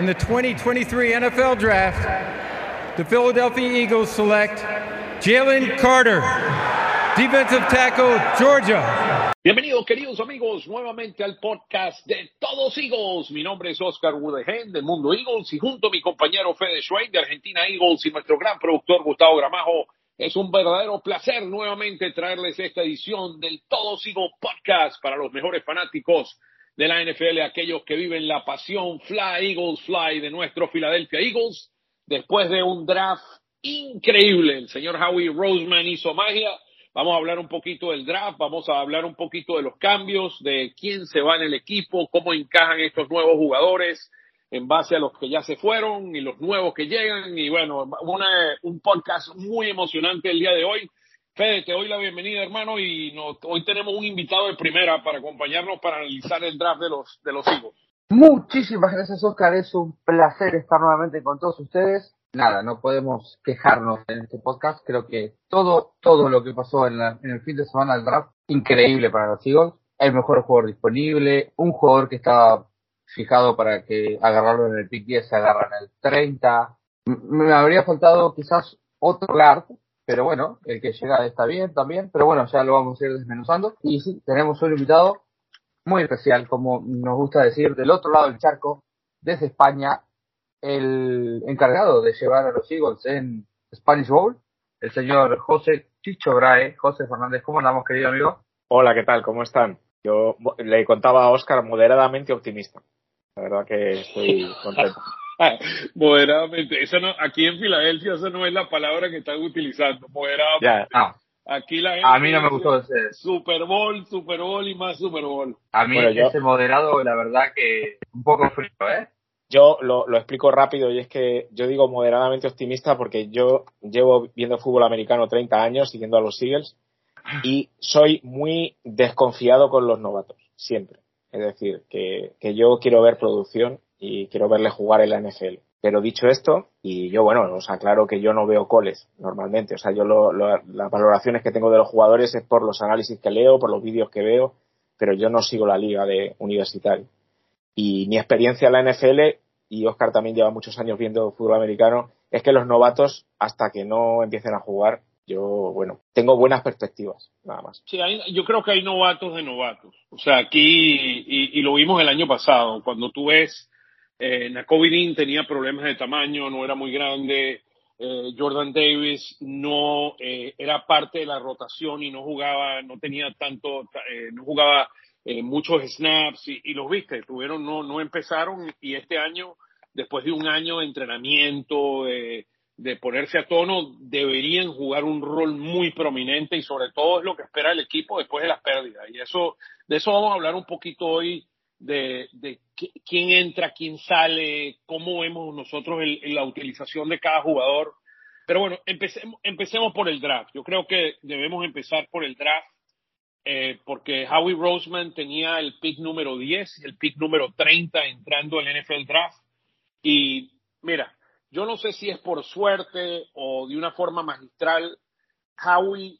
in the 2023 NFL Draft, the Philadelphia Eagles select Jalen Carter, defensive tackle, Georgia. Bienvenidos, queridos amigos, nuevamente al podcast de Todos Eagles. Mi nombre es Oscar Woodehen del Mundo Eagles y junto a mi compañero Fede Schwein de Argentina Eagles y nuestro gran productor Gustavo Gramajo, es un verdadero placer nuevamente traerles esta edición del Todos Eagles podcast para los mejores fanáticos de la NFL, aquellos que viven la pasión Fly Eagles Fly de nuestro Philadelphia Eagles. Después de un draft increíble, el señor Howie Roseman hizo magia. Vamos a hablar un poquito del draft, vamos a hablar un poquito de los cambios, de quién se va en el equipo, cómo encajan estos nuevos jugadores en base a los que ya se fueron y los nuevos que llegan. Y bueno, un podcast muy emocionante el día de hoy. Fede, te doy la bienvenida, hermano, y hoy tenemos un invitado de primera para acompañarnos para analizar el draft de los, de los Eagles. Muchísimas gracias, Oscar. Es un placer estar nuevamente con todos ustedes. Nada, no podemos quejarnos en este podcast. Creo que todo, todo lo que pasó en, en el fin de semana del draft, increíble para los Eagles. El mejor jugador disponible, un jugador que estaba fijado para que agarrarlo en el pick 10 se agarra en el 30. Me habría faltado quizás otro guard, pero bueno, el que llega está bien también, pero bueno, ya lo vamos a ir desmenuzando. Y sí, tenemos un invitado muy especial, como nos gusta decir, del otro lado del charco, desde España, el encargado de llevar a los Eagles en Spanish Bowl, el señor José Chicho Brae. José Fernández, ¿cómo andamos, querido amigo? Hola, ¿qué tal? ¿Cómo están? Yo le contaba a Oscar moderadamente optimista. La verdad que estoy contento. moderadamente. Eso no, aquí en Filadelfia esa no es la palabra que están utilizando. Moderadamente. Aquí la gente a mí no me gustó ese. Super Bowl, Super Bowl y más Super Bowl. A mí ese moderado, la verdad que un poco frío, ¿eh? Yo lo, lo, explico rápido y es que yo digo moderadamente optimista porque yo llevo viendo fútbol americano 30 años siguiendo a los Eagles y soy muy desconfiado con los novatos, siempre. Es decir, que, que yo quiero ver producción y quiero verle jugar en la NFL. Pero dicho esto, y yo, bueno, os aclaro que yo no veo coles normalmente. O sea, yo lo, las valoraciones que tengo de los jugadores es por los análisis que leo, por los vídeos que veo, pero yo no sigo la liga de universitario. Y mi experiencia en la NFL, y Oscar también lleva muchos años viendo fútbol americano, es que los novatos, hasta que no empiecen a jugar, yo, bueno, tengo buenas perspectivas, nada más. Sí, yo creo que hay novatos de novatos. O sea, aquí, y, lo vimos el año pasado, cuando tú ves, eh, Nakobe tenía problemas de tamaño, no era muy grande, eh, Jordan Davis no eh, era parte de la rotación y no jugaba, no tenía tanto, eh, no jugaba eh, muchos snaps y, y, los viste, tuvieron, no, no empezaron y este año, después de un año de entrenamiento, de ponerse a tono, deberían jugar un rol muy prominente y sobre todo es lo que espera el equipo después de las pérdidas. Y eso, de eso vamos a hablar un poquito hoy, de, de quién entra, quién sale, cómo vemos nosotros el, la utilización de cada jugador. Pero bueno, empecemos, empecemos por el draft. Yo creo que debemos empezar por el draft. Eh, porque Howie Roseman tenía el pick número 10 y el pick número 30 entrando al NFL Draft. Y mira, yo no sé si es por suerte o de una forma magistral, Howie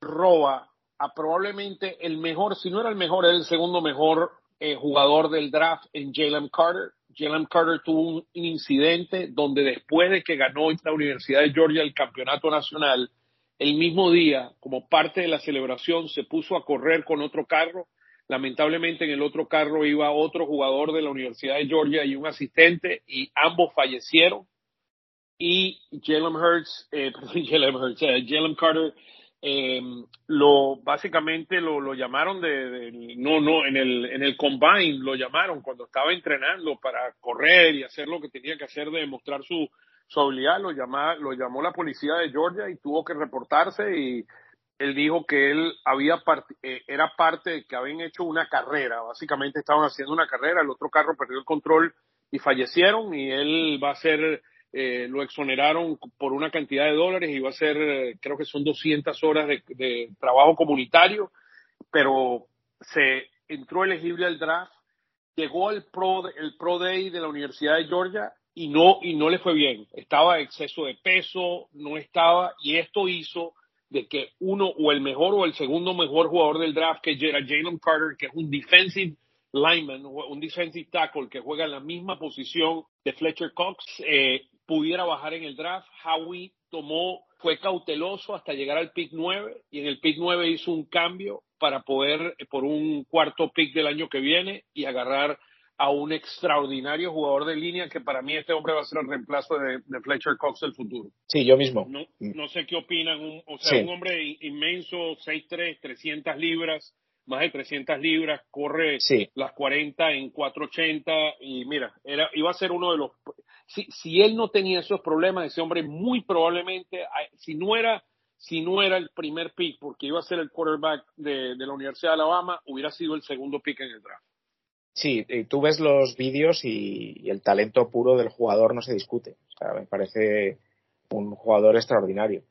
roba a probablemente el mejor, si no era el mejor, era el segundo mejor eh, jugador del draft en Jalen Carter. Jalen Carter tuvo un, incidente donde después de que ganó la Universidad de Georgia el campeonato nacional, el mismo día, como parte de la celebración, se puso a correr con otro carro. Lamentablemente en el otro carro iba otro jugador de la Universidad de Georgia y un asistente y ambos fallecieron y Jalen Hurts, eh, Jalen Hurts, eh, Jalen Carter, eh, lo básicamente lo, lo llamaron de, no no en el en el combine lo llamaron cuando estaba entrenando para correr y hacer lo que tenía que hacer de demostrar su su habilidad lo llama, lo llamó la policía de Georgia y tuvo que reportarse y él dijo que él había eh, era parte de que habían hecho una carrera básicamente estaban haciendo una carrera el otro carro perdió el control y fallecieron y él va a ser eh, lo exoneraron por una cantidad de dólares va a ser, eh, creo que son 200 horas de, de, trabajo comunitario, pero se entró elegible al draft, llegó al Pro, el Pro Day de la Universidad de Georgia y no, y no le fue bien. Estaba exceso de peso, no estaba, y esto hizo de que uno o el mejor o el segundo mejor jugador del draft, que era Jalen Carter, que es un defensive lineman, un defensive tackle que juega en la misma posición de Fletcher Cox, eh, pudiera bajar en el draft. Howie tomó, fue cauteloso hasta llegar al pick 9 y en el pick 9 hizo un cambio para poder, por un cuarto pick del año que viene y agarrar a un extraordinario jugador de línea que para mí este hombre va a ser el reemplazo de, Fletcher Cox del futuro. Sí, yo mismo. No, no sé qué opinan. Un, o sea, un hombre inmenso, 6'3, 300 libras, más de 300 libras, corre las 40 en 480 y mira, era, iba a ser uno de los... Si, si él no tenía esos problemas, ese hombre muy probablemente, si no era si no era el primer pick, porque iba a ser el quarterback de, la Universidad de Alabama, hubiera sido el segundo pick en el draft. Sí, tú ves los vídeos y, el talento puro del jugador no se discute. O sea, me parece un jugador extraordinario.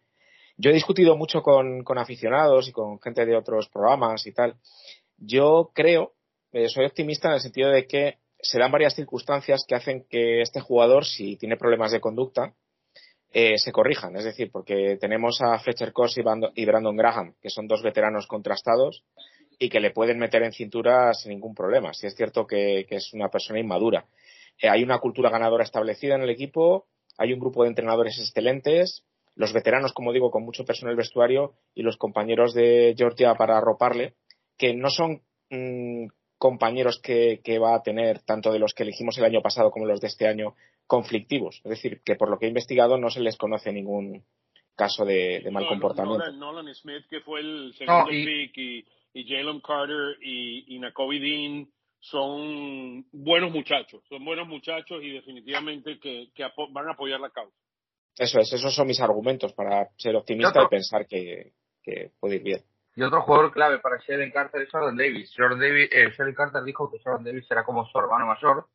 Yo he discutido mucho con, aficionados y con gente de otros programas y tal. Yo creo, eh, soy optimista en el sentido de que se dan varias circunstancias que hacen que este jugador, si tiene problemas de conducta, eh, se corrijan. Es decir, porque tenemos a Fletcher Cox y Brandon Graham, que son dos veteranos contrastados y que le pueden meter en cintura sin ningún problema. Si es cierto que, es una persona inmadura. Eh, hay una cultura ganadora establecida en el equipo, hay un grupo de entrenadores excelentes, los veteranos, como digo, con mucho personal vestuario y los compañeros de Georgia para arroparle, que no son mm, compañeros que, va a tener, tanto de los que elegimos el año pasado como los de este año, conflictivos. Es decir, que por lo que he investigado no se les conoce ningún caso de, mal comportamiento. Nolan, Smith, que fue el segundo pick y y Jalen Carter y, y Dean son buenos muchachos, son buenos muchachos y definitivamente que, van a apoyar la causa. Eso es, esos son mis argumentos para ser optimista y pensar que, puede ir bien. Y otro jugador clave para Jalen Carter es Jordan Davis. Jordan Davis eh, Carter dijo que Jordan Davis era como su hermano mayor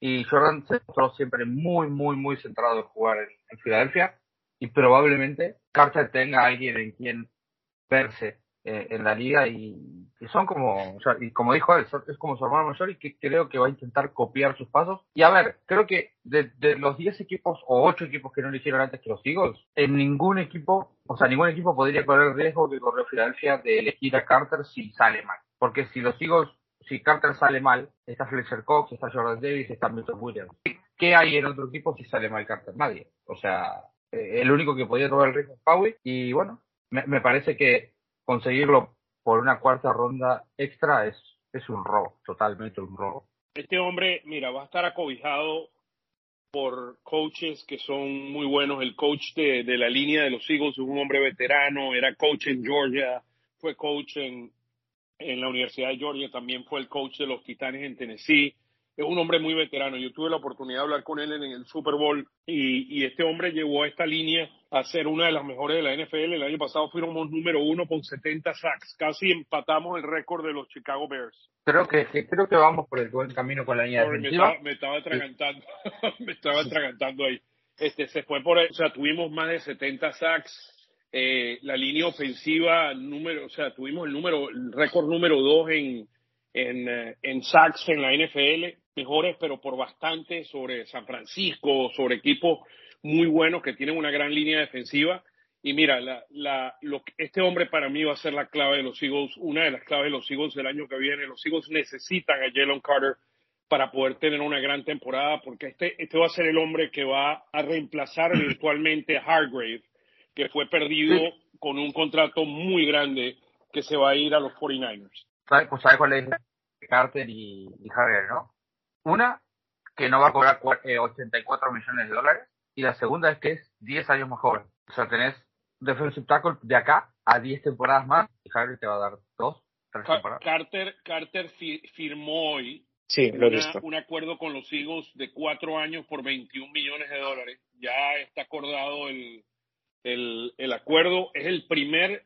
y Jordan se mostró siempre muy, muy, muy centrado en jugar en Filadelfia y probablemente Carter tenga a alguien en quien verse eh, en la liga y, son como, y como dijo él, es como su hermano mayor y que creo que va a intentar copiar sus pasos. Y a ver, creo que de, los 10 equipos o 8 equipos que no le hicieron antes que los Eagles, en ningún equipo, o sea, ningún equipo podría correr el riesgo que corrió Filadelfia de elegir a Carter si sale mal. Porque si los Eagles, si Carter sale mal, está Fletcher Cox, está Jordan Davis, está Milton Williams. ¿Qué hay en otro equipo si sale mal Carter? Nadie. O sea, eh, el único que podía correr el riesgo es Howie y bueno, me parece que conseguirlo por una cuarta ronda extra es, es un robo, totalmente un robo. Este hombre, mira, va a estar acobijado por coaches que son muy buenos. El coach de, de la línea de los Eagles es un hombre veterano, era coach en Georgia, fue coach en, en la Universidad de Georgia, también fue el coach de los Titanes en Tennessee es un hombre muy veterano. Yo tuve la oportunidad de hablar con él en el Super Bowl y, y, este hombre llevó a esta línea a ser una de las mejores de la NFL. El año pasado fuimos número uno con 70 sacks. Casi empatamos el récord de los Chicago Bears. Creo que creo que vamos por el buen camino con la línea defensiva. Me estaba, atragantando, me estaba atragantando ahí. Este se fue por, o sea, tuvimos más de 70 sacks. Eh, la línea ofensiva número, o sea, tuvimos el número, el récord número dos en en, eh, en sacks en la NFL mejores, pero por bastante sobre San Francisco, sobre equipos muy buenos que tienen una gran línea defensiva. Y mira, la, la, lo, este hombre para mí va a ser la clave de los Eagles, una de las claves de los Eagles del año que viene. Los Eagles necesitan a Jalen Carter para poder tener una gran temporada, porque este, este va a ser el hombre que va a reemplazar virtualmente a Hargrave, que fue perdido con un contrato muy grande que se va a ir a los 49ers. ¿Sabes, pues, cuál es Carter y, y Hargrave, no? Una, que no va a cobrar 84 eh, millones de dólares. Y la segunda es que es 10 años más joven. O sea, tenés defensive tackle de acá a 10 temporadas más y Harry te va a dar dos, tres temporadas. Carter, Carter firmó hoy sí, un acuerdo con los Eagles de cuatro años por 21 millones de dólares. Ya está acordado el, el, el acuerdo. Es el primer,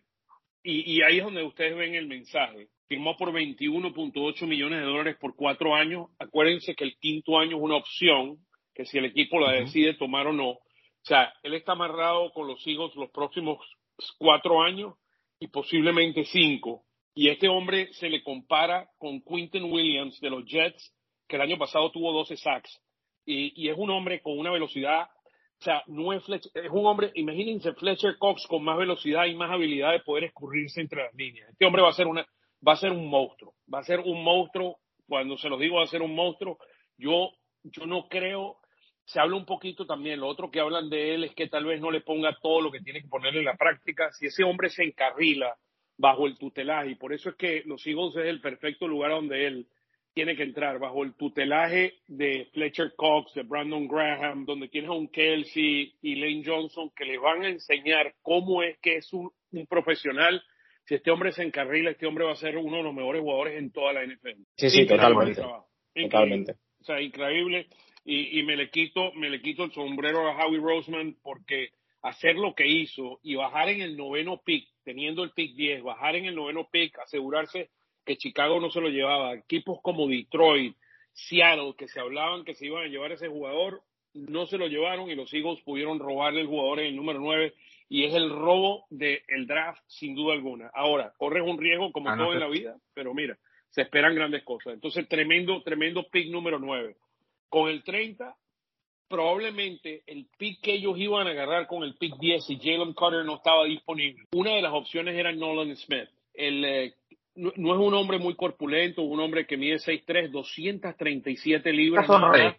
y, y ahí es donde ustedes ven el mensaje firmó por 21.8 millones de dólares por cuatro años. Acuérdense que el quinto año es una opción, que si el equipo la decide tomar o no. O sea, él está amarrado con los hijos los próximos cuatro años y posiblemente cinco. Y este hombre se le compara con Quinton Williams de los Jets, que el año pasado tuvo 12 sacks. Y, y es un hombre con una velocidad, o sea, no es, es un hombre, imagínense Fletcher Cox con más velocidad y más habilidad de poder escurrirse entre las líneas. Este hombre va a ser una, va a ser un monstruo, va a ser un monstruo Cuando se los digo va a ser un monstruo, yo, yo no creo, se habla un poquito también, lo otro que hablan de él es que tal vez no le ponga todo lo que tiene que poner en la práctica. Si ese hombre se encarrila bajo el tutelaje, y por eso es que los Eagles es el perfecto lugar donde él tiene que entrar bajo el tutelaje de Fletcher Cox, de Brandon Graham, donde tienes a un Kelsey y Lane Johnson que le van a enseñar cómo es que es un, profesional. Si este hombre se encarrila, este hombre va a ser uno de los mejores jugadores en toda la NFL. Sí, sí, totalmente. Totalmente. O sea, increíble. Y, y, me le quito, me le quito el sombrero a Howie Roseman porque hacer lo que hizo y bajar en el noveno pick, teniendo el pick 10, bajar en el noveno pick, asegurarse que Chicago no se lo llevaba. Equipos como Detroit, Seattle, que se hablaban que se iban a llevar ese jugador, no se lo llevaron y los Eagles pudieron robarle el jugador en el número 9 y es el robo del draft sin duda alguna. Ahora, corres un riesgo como ah, todo en la vida, pero mira, se esperan grandes cosas. Entonces, tremendo, tremendo pick número 9. Con el 30, probablemente el pick que ellos iban a agarrar con el pick 10 y Jalen Carter no estaba disponible. Una de las opciones era Nolan Smith, el eh, no, es un hombre muy corpulento, un hombre que mide 6'3, 237 libras.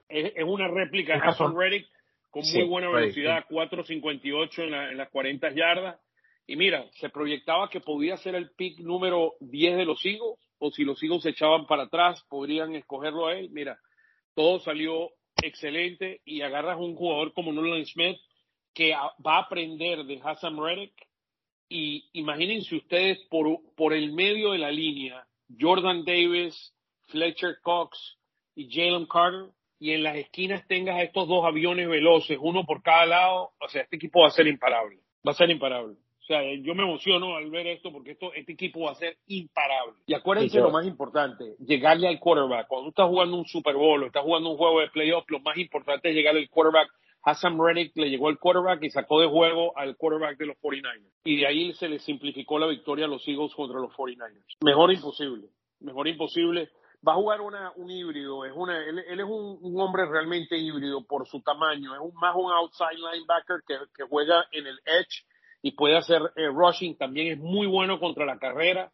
Es, es, una réplica de Hassan Reddick con muy buena velocidad, 4.58 en, en las 40 yardas. Y mira, se proyectaba que podía ser el pick número 10 de los Eagles, o si los Eagles se echaban para atrás, podrían escogerlo a él. Mira, todo salió excelente y agarras un jugador como Nolan Smith que va a aprender de Hassan Reddick y imagínense ustedes por, por el medio de la línea, Jordan Davis, Fletcher Cox y Jalen Carter, y en las esquinas tengas a estos dos aviones veloces, uno por cada lado, o sea, este equipo va a ser imparable, va a ser imparable. O sea, yo me emociono al ver esto porque esto, este equipo va a ser imparable. Y acuérdense lo más importante, llegarle al quarterback. Cuando tú estás jugando un Super Bowl o estás jugando un juego de playoff, lo más importante es llegarle al quarterback Hassan Reddick le llegó al quarterback y sacó de juego al quarterback de los 49ers. Y de ahí se le simplificó la victoria a los Eagles contra los 49ers. Mejor imposible. Mejor imposible. Va a jugar una, un híbrido. Es una, él, es un, hombre realmente híbrido por su tamaño. Es un, más un outside linebacker que, que juega en el edge y puede hacer eh, rushing. También es muy bueno contra la carrera.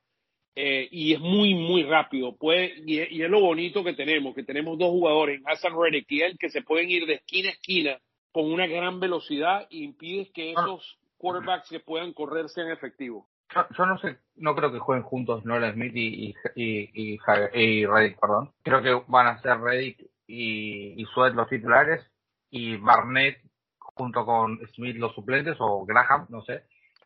Eh, y es muy, muy rápido. Puede, y, y, es lo bonito que tenemos, que tenemos dos jugadores, Hassan Reddick y él, que se pueden ir de esquina a esquina con una gran velocidad e impides que ah. esos quarterbacks que puedan correr sean efectivos. Yo, no sé, no creo que jueguen juntos Nolan Smith y, y, y, Reddick, perdón. Creo que van a ser Reddick y, y Sweat los titulares y Barnett junto con Smith los suplentes o Graham, no sé.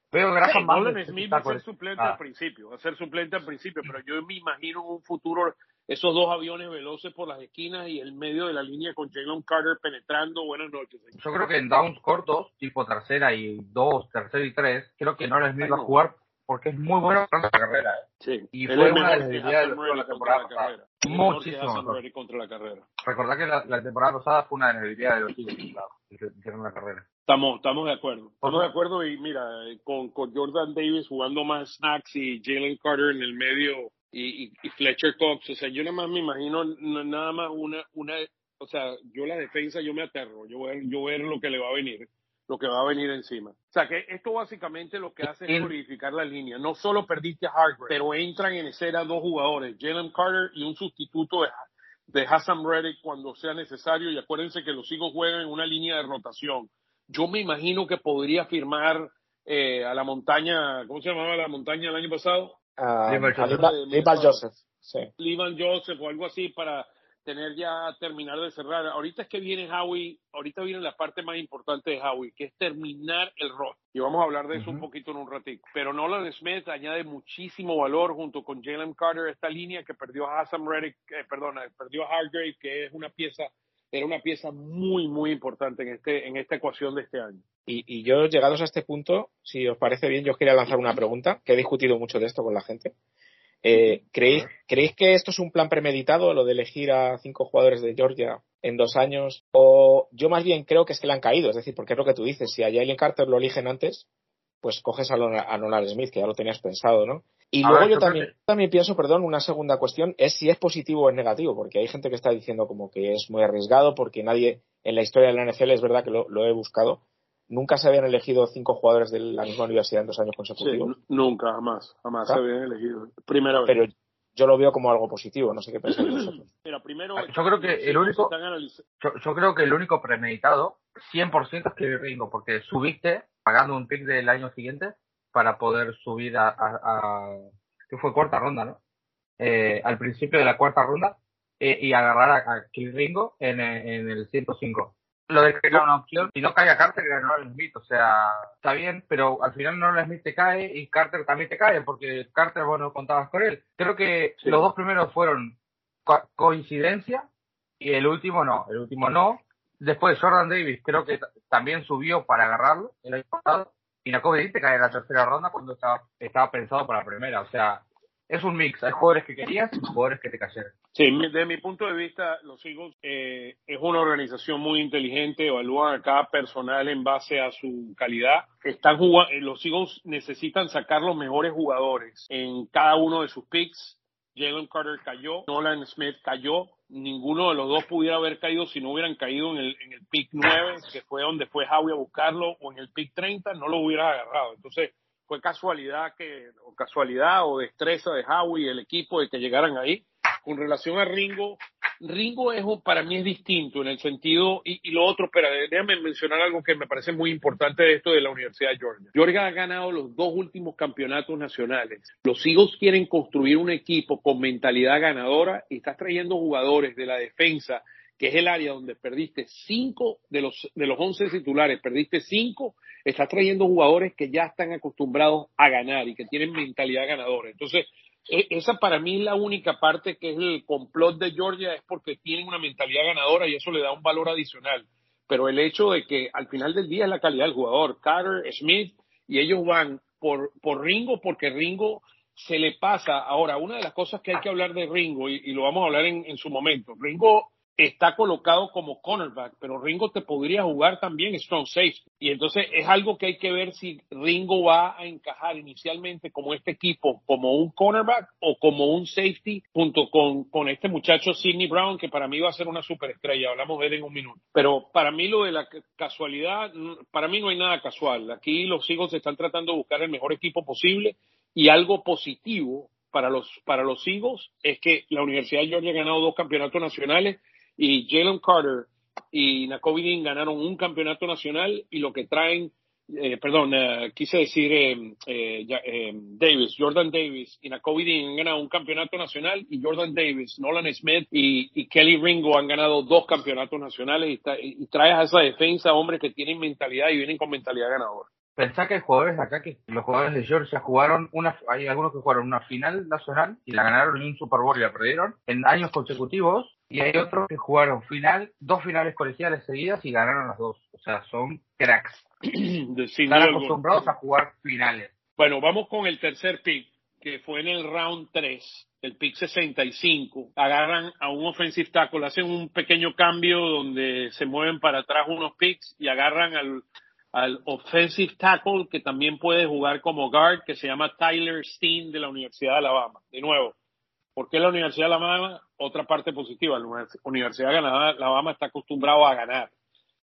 Pero Graham Nolan Smith va a ser suplente al ah. principio, va a ser suplente al principio, pero yo me imagino un futuro esos dos aviones veloces por las esquinas y el medio de la línea con Jalen Carter penetrando. Buenas noches. Yo creo que en downs cortos, tipo tercera y dos, tercera y tres, creo que no les va a jugar porque es muy bueno para la carrera. Sí. Y fue una de la temporada pasada. Muchísimo contra la carrera. Recordad que la, temporada pasada fue una de las debilidades de los Eagles, hicieron la carrera. Estamos, estamos de acuerdo. Estamos de acuerdo y mira, con, con Jordan Davis jugando más snacks y Jalen Carter en el medio y, y, Fletcher Cox. O sea, yo nada más me imagino nada más una, una, o sea, yo la defensa yo me aterro, yo voy, yo ver lo que le va a venir, lo que va a venir encima. O sea, que esto básicamente lo que hace es modificar la línea. No solo perdiste a Hargrave, pero entran en escena dos jugadores, Jalen Carter y un sustituto de, de Hassan Reddick cuando sea necesario. Y acuérdense que los hijos juegan en una línea de rotación. Yo me imagino que podría firmar eh, a la montaña, ¿cómo se llamaba la montaña el año pasado? uh, Joseph. Sí. Joseph o algo así para tener ya terminar de cerrar. Ahorita es que viene Howie, ahorita viene la parte más importante de Howie, que es terminar el rol. Y vamos a hablar de eso un poquito en un ratito. Pero Nolan Smith añade muchísimo valor junto con Jalen Carter, esta línea que perdió a Hassan Reddick, eh, perdona, perdió a Hargrave, que es una pieza era una pieza muy, muy importante en, este, en esta ecuación de este año. Y, y yo, llegados a este punto, si os parece bien, yo os quería lanzar una pregunta, que he discutido mucho de esto con la gente. Eh, ¿creéis, ¿Creéis que esto es un plan premeditado, lo de elegir a cinco jugadores de Georgia en dos años? O yo más bien creo que es que le han caído, es decir, porque es lo que tú dices, si a Jalen Carter lo eligen antes, pues coges a, a Nolan Smith, que ya lo tenías pensado, ¿no? Y luego yo también, también pienso, perdón, una segunda cuestión es si es positivo o es negativo, porque hay gente que está diciendo como que es muy arriesgado, porque nadie en la historia de la NFL es verdad que lo, he buscado. Nunca se habían elegido cinco jugadores de la misma universidad en dos años consecutivos. nunca, jamás, jamás se habían elegido. Primera vez. Pero yo lo veo como algo positivo. No sé qué pensáis vosotros. Mira, primero, Yo creo que el único- Yo, yo creo que el único premeditado, 100% es que Ringo, porque subiste pagando un pick del año siguiente para poder subir a, a, a- que fue cuarta ronda, ¿no? Eh, al principio de la cuarta ronda eh, y agarrar a, a Kill Ringo en, en el 105. Lo de que era una opción, si no cae a Carter, era Nolan Smith, o sea, está bien, pero al final Nolan Smith te cae y Carter también te cae, porque Carter, bueno, contabas con él. Creo que Sí. los dos primeros fueron co- coincidencia y el último no, el último no. Después Jordan Davis creo que también subió para agarrarlo el año pasado y Nakobe te cae en la tercera ronda cuando estaba, estaba pensado para la primera, o sea, es un mix, hay jugadores que querías y jugadores que te cayeron. Sí, desde mi punto de vista, los Eagles eh, es una organización muy inteligente, evalúan a cada personal en base a su calidad. Están jugando, los Eagles necesitan sacar los mejores jugadores en cada uno de sus picks. Jalen Carter cayó, Nolan Smith cayó, ninguno de los dos pudiera haber caído si no hubieran caído en el, en el pick 9, que fue donde fue Howie a buscarlo, o en el pick 30, no lo hubiera agarrado. Entonces, fue casualidad que, o casualidad o destreza de Howie y el equipo de que llegaran ahí. Con relación a Ringo, Ringo es para mí es distinto en el sentido, y, lo otro, espera, déjame mencionar algo que me parece muy importante de esto de la Universidad de Georgia. Georgia ha ganado los dos últimos campeonatos nacionales. Los Eagles quieren construir un equipo con mentalidad ganadora y estás trayendo jugadores de la defensa, que es el área donde perdiste cinco de los, de los once titulares, perdiste cinco, estás trayendo jugadores que ya están acostumbrados a ganar y que tienen mentalidad ganadora. Entonces, e- esa para mí es la única parte que es el complot de Georgia, es porque tienen una mentalidad ganadora y eso le da un valor adicional. Pero el hecho de que al final del día es la calidad del jugador, Carter, Smith, y ellos van por, por Ringo porque Ringo se le pasa. Ahora, una de las cosas que hay que hablar de Ringo, y, y lo vamos a hablar en, en su momento, Ringo está colocado como cornerback, pero Ringo te podría jugar también strong safety. Y entonces es algo que hay que ver si Ringo va a encajar inicialmente como este equipo, como un cornerback o como un safety, junto con, con este muchacho Sidney Brown, que para mí va a ser una superestrella. Hablamos de él en un minuto. Pero para mí lo de la ca- casualidad, para mí no hay nada casual. Aquí los Eagles están tratando de buscar el mejor equipo posible y algo positivo para los, para los Eagles es que la Universidad de Georgia ha ganado dos campeonatos nacionales y Jalen Carter y Nakobe Dean ganaron un campeonato nacional y lo que traen, eh, perdón, eh, quise decir eh, eh, eh, Davis, Jordan Davis y Nakobe Dean han ganado un campeonato nacional y Jordan Davis, Nolan Smith y, Kelly Ringo han ganado dos campeonatos nacionales y, tra- traes a esa defensa hombres que tienen mentalidad y vienen con mentalidad ganadora. Pensá que hay jugadores acá que los jugadores de Georgia jugaron una, hay algunos que jugaron una final nacional y la ganaron en un Super Bowl y la perdieron en años consecutivos y hay otros que jugaron final, dos finales colegiales seguidas y ganaron las dos. O sea, son cracks. Están acostumbrados a jugar finales. Bueno, vamos con el tercer pick, que fue en el round 3, el pick 65. Agarran a un offensive tackle, hacen un pequeño cambio donde se mueven para atrás unos picks y agarran al, al offensive tackle que también puede jugar como guard, que se llama Tyler Steen de la Universidad de Alabama. De nuevo, ¿por qué la Universidad de Alabama? Otra parte positiva, la Univers- Universidad de Alabama está acostumbrado a ganar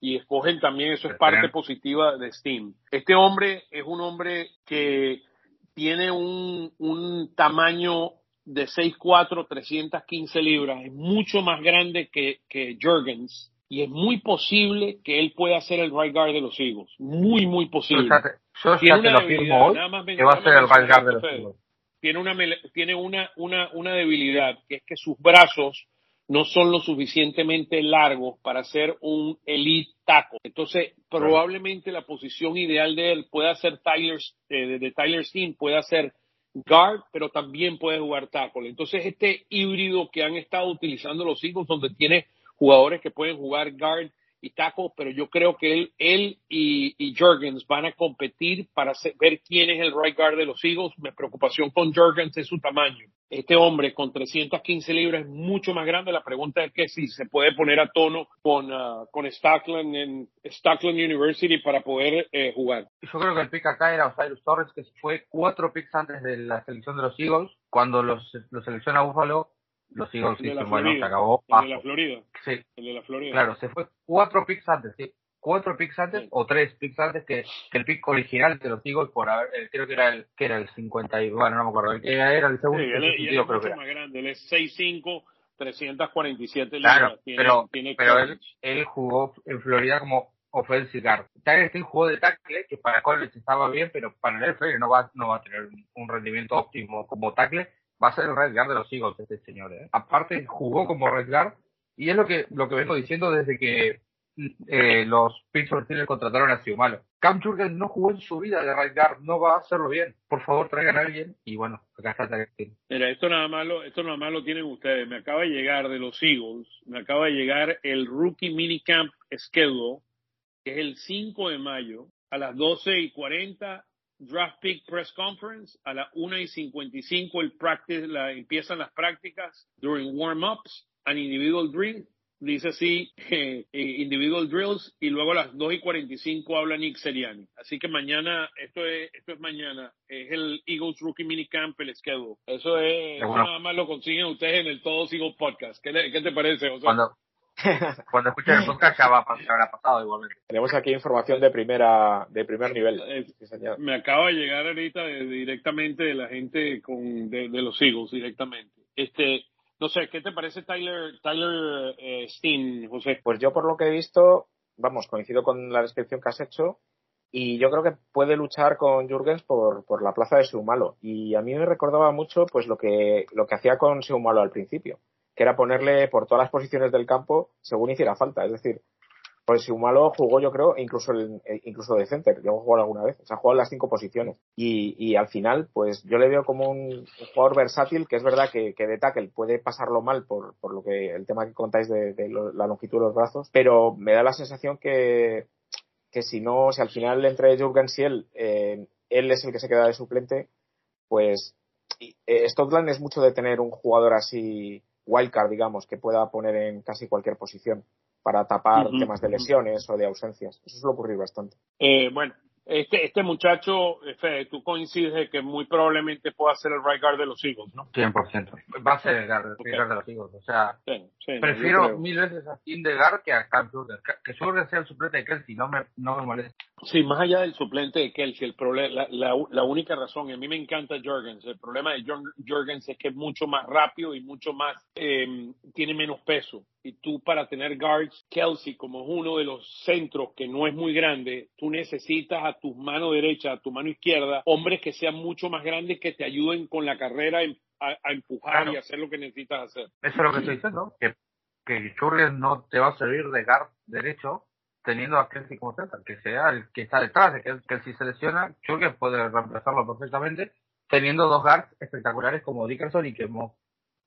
y escogen también, eso es parte positiva de Steam. Este hombre es un hombre que tiene un, un tamaño de 6'4", 315 libras, es mucho más grande que, que Jurgens y es muy posible que él pueda ser el right guard de los Eagles. Muy, muy posible. yo Tiene una lo firmo hoy, que va a ser el right guard de los Eagles. tiene una tiene una, una, una debilidad, que es que sus brazos no son lo suficientemente largos para ser un elite tackle. Entonces, probablemente la posición ideal de él pueda ser Tyler, eh, de, de Tyler Steen, pueda ser guard, pero también puede jugar tackle. Entonces, este híbrido que han estado utilizando los Eagles, donde tiene jugadores que pueden jugar guard y tackle, pero yo creo que él, él y, y Jurgens van a competir para ver quién es el right guard de los Eagles. Mi preocupación con Jurgens es su tamaño. Este hombre con 315 libras es mucho más grande. La pregunta es que si se puede poner a tono con, ah, con Stockland en Stockland University para poder eh, jugar. Yo creo que el pick acá era Osiris Torres, que fue cuatro picks antes de la selección de los Eagles. Cuando los, los selecciona Buffalo, los Eagles El de dicen, bueno, se acabó. El de la. Florida. Sí, El de la Florida. claro, se fue cuatro picks antes, sí. cuatro picks antes o tres picks antes que, el pick original te lo digo por haber, eh, creo que era el que era el 50 y bueno, no me acuerdo, que era el segundo. Sí, él, es creo que era. más grande, él es 6'5", 347 claro, pero, pero él, él jugó en Florida como offensive guard. Tyler Steele jugó de tackle, que para college estaba bien, pero para el NFL no va, no va a tener un rendimiento óptimo como tackle. Va a ser el red guard de los Eagles este señor. ¿eh? Aparte jugó como red guard y es lo que lo que vengo diciendo desde que eh, los Pittsburgh Steelers contrataron a Malo. Cam Jurgen no jugó en su vida de right guard, no va a hacerlo bien. Por favor, traigan a alguien y bueno, acá está Tyler Mira, esto nada más lo, esto nada más lo tienen ustedes. Me acaba de llegar de los Eagles, me acaba de llegar el Rookie Minicamp Schedule que es el 5 de mayo, a las 12 y 40, Draft Pick Press Conference, a las 1 y 55 el practice, la, empiezan las prácticas during warm-ups and individual drills, dice así, eh, individual drills, y luego a las 2 y 45 habla Nick Seriani. Así que mañana, esto es, esto es mañana, es el Eagles Rookie Minicamp, el schedule. Eso es, nada más lo consiguen ustedes en el Todos Eagles Podcast. ¿Qué, qué te parece, José? Cuando escuchen el podcast ya va habrá pasado igualmente. Tenemos aquí información de primera de primer nivel. Eh, me acaba de llegar ahorita directamente de la gente con de, los Eagles directamente. Este, no sé, ¿qué te parece Tyler Tyler eh, Steen, José? Pues yo por lo que he visto, vamos, coincido con la descripción que has hecho y yo creo que puede luchar con Jurgens por, por la plaza de Seumalo y a mí me recordaba mucho pues lo que lo que hacía con Seumalo al principio que era ponerle por todas las posiciones del campo según hiciera falta. Es decir, pues si malo jugó, yo creo, incluso el, incluso de center, yo he jugado alguna vez, o sea, ha jugado en las cinco posiciones. Y, y al final, pues yo le veo como un, jugador versátil, que es verdad que, que, de tackle puede pasarlo mal por, por lo que el tema que contáis de, la longitud de los brazos, pero me da la sensación que, que si no, si al final entre Jurgen y él, eh, él es el que se queda de suplente, pues eh, Stockland es mucho de tener un jugador así wildcard, digamos, que pueda poner en casi cualquier posición para tapar temas de lesiones o de ausencias. Eso suele ocurrir bastante. Eh, bueno, este, este muchacho, Fede, tú coincides que muy probablemente pueda ser el right guard de los Eagles, ¿no? 100%. Va a ser el guard, de los Eagles. O sea, prefiero mil veces a Indegar que a Cam Jordan. Que Jordan sea el suplente de Kelsey, no me, no me molesta. Sí, más allá del suplente de Kelsey, el problema, la, la, única razón, y a mí me encanta Jorgens, el problema de Jorgens es que es mucho más rápido y mucho más, eh, tiene menos peso y tú para tener guards, Kelsey como es uno de los centros que no es muy grande, tú necesitas a tu mano derecha, a tu mano izquierda, hombres que sean mucho más grandes que te ayuden con la carrera a, empujar y hacer lo que necesitas hacer. Eso es lo que estoy diciendo, que, que no te va a servir de guard derecho teniendo a Kelsey como centro, que sea el que está detrás de que Kelsey se lesiona, puede reemplazarlo perfectamente teniendo dos guards espectaculares como Dickerson y que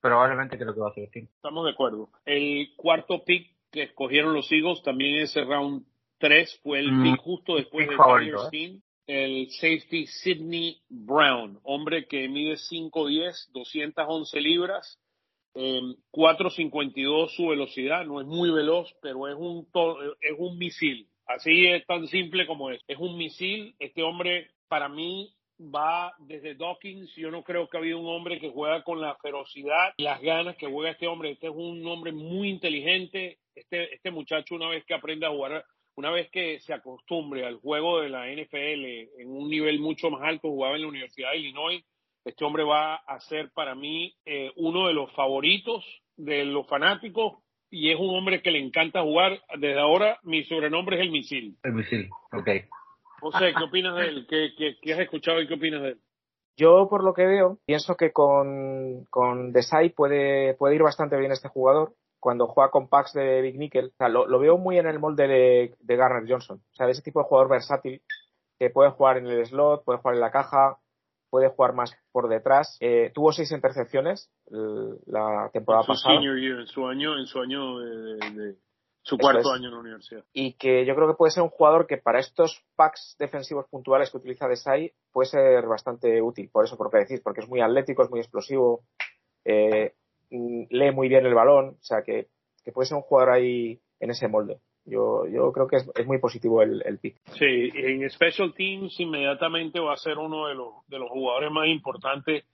probablemente creo que va a ser. Estamos de acuerdo. El cuarto pick que escogieron los Eagles también ese round 3 fue el mm, pick justo después de favorito, ¿eh? el safety Sidney Brown, hombre que mide 5'10, 211 libras, eh, 4.52 su velocidad, no es muy veloz, pero es un, es un misil. Así es tan simple como es. Es un misil. Este hombre, para mí, va desde Dawkins. Yo no creo que ha habido un hombre que juega con la ferocidad y las ganas que juega este hombre. Este es un hombre muy inteligente. Este, este muchacho, una vez que aprende a jugar, una vez que se acostumbre al juego de la NFL en un nivel mucho más alto, jugaba en la Universidad de Illinois. Este hombre va a ser para mí eh, uno de los favoritos de los fanáticos y es un hombre que le encanta jugar. Desde ahora mi sobrenombre es el misil. El misil, ok. José, ¿qué opinas de él? ¿Qué, has escuchado y qué opinas de él? Yo, por lo que veo, pienso que con, con Desai puede, puede ir bastante bien este jugador cuando juega con packs de Big Nickel. O sea, lo, veo muy en el molde de, de Garner Johnson. O sea, de ese tipo de jugador versátil que puede jugar en el slot, puede jugar en la caja, puede jugar más por detrás. Eh, tuvo seis intercepciones la temporada en pasada. en su año, en su año de, su cuarto año en la universidad. Y que yo creo que puede ser un jugador que para estos packs defensivos puntuales que utiliza Desai puede ser bastante útil. Por eso, por que decís, porque es muy atlético, es muy explosivo, eh, lee muy bien el balón, o sea que, que, puede ser un jugador ahí en ese molde. Yo, yo creo que es, es muy positivo el, el pick. Sí, en Special Teams inmediatamente va a ser uno de los, de los jugadores más importantes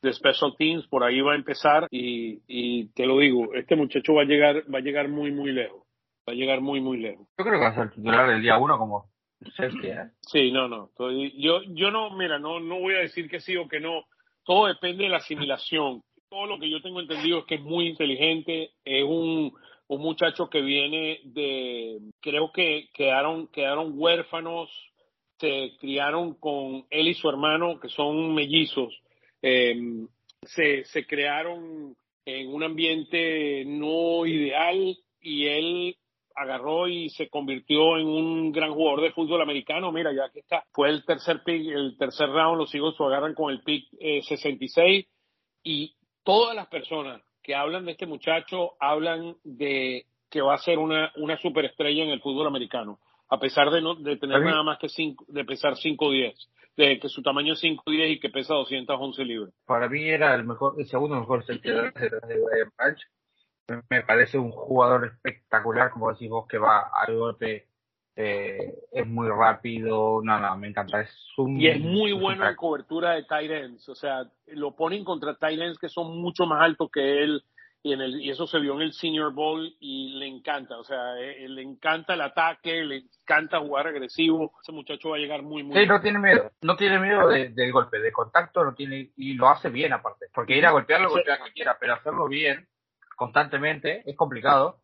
de Special Teams, por ahí va a empezar y, y te lo digo, este muchacho va a llegar, va a llegar muy, muy lejos Va a llegar muy, muy lejos. Yo creo que va a ser titular el día uno como safety, ¿eh? Sí, no, no. yo, yo no, mira, no, no voy a decir que sí o que no. Todo depende de la asimilación. Todo lo que yo tengo entendido es que es muy inteligente, es un, un muchacho que viene de, creo que quedaron, quedaron huérfanos, se criaron con él y su hermano, que son mellizos, em, se, se crearon en un ambiente no ideal y él agarró y se convirtió en un gran jugador de fútbol americano. Mira, ya que está, fue el tercer pick, el tercer round, los Eagles lo agarran con el pick 66 eh, y todas las personas que hablan de este muchacho hablan de que va a ser una, una superestrella en el fútbol americano, a pesar de no de tener nada más que cinco, de pesar 5'10, de que su tamaño es 5'10 y que pesa 211 libras. Para mí era el mejor, el segundo mejor sentido de, de Branch. Me parece un jugador espectacular, como decís vos, que va al golpe eh, es muy rápido, no, no, me encanta. Es un, y es muy bueno en cobertura de tight ends, o sea, lo ponen contra tight ends que son mucho más altos que él y, en el, y eso se vio en el Senior Bowl y le encanta, o sea, eh, le encanta el ataque, le encanta jugar agresivo, ese muchacho va a llegar muy, muy Sí, no tiene miedo, no tiene miedo del golpe, de contacto, no tiene, y lo hace bien aparte, porque ir a golpearlo, golpea cualquiera, pero hacerlo bien, constantemente, es complicado,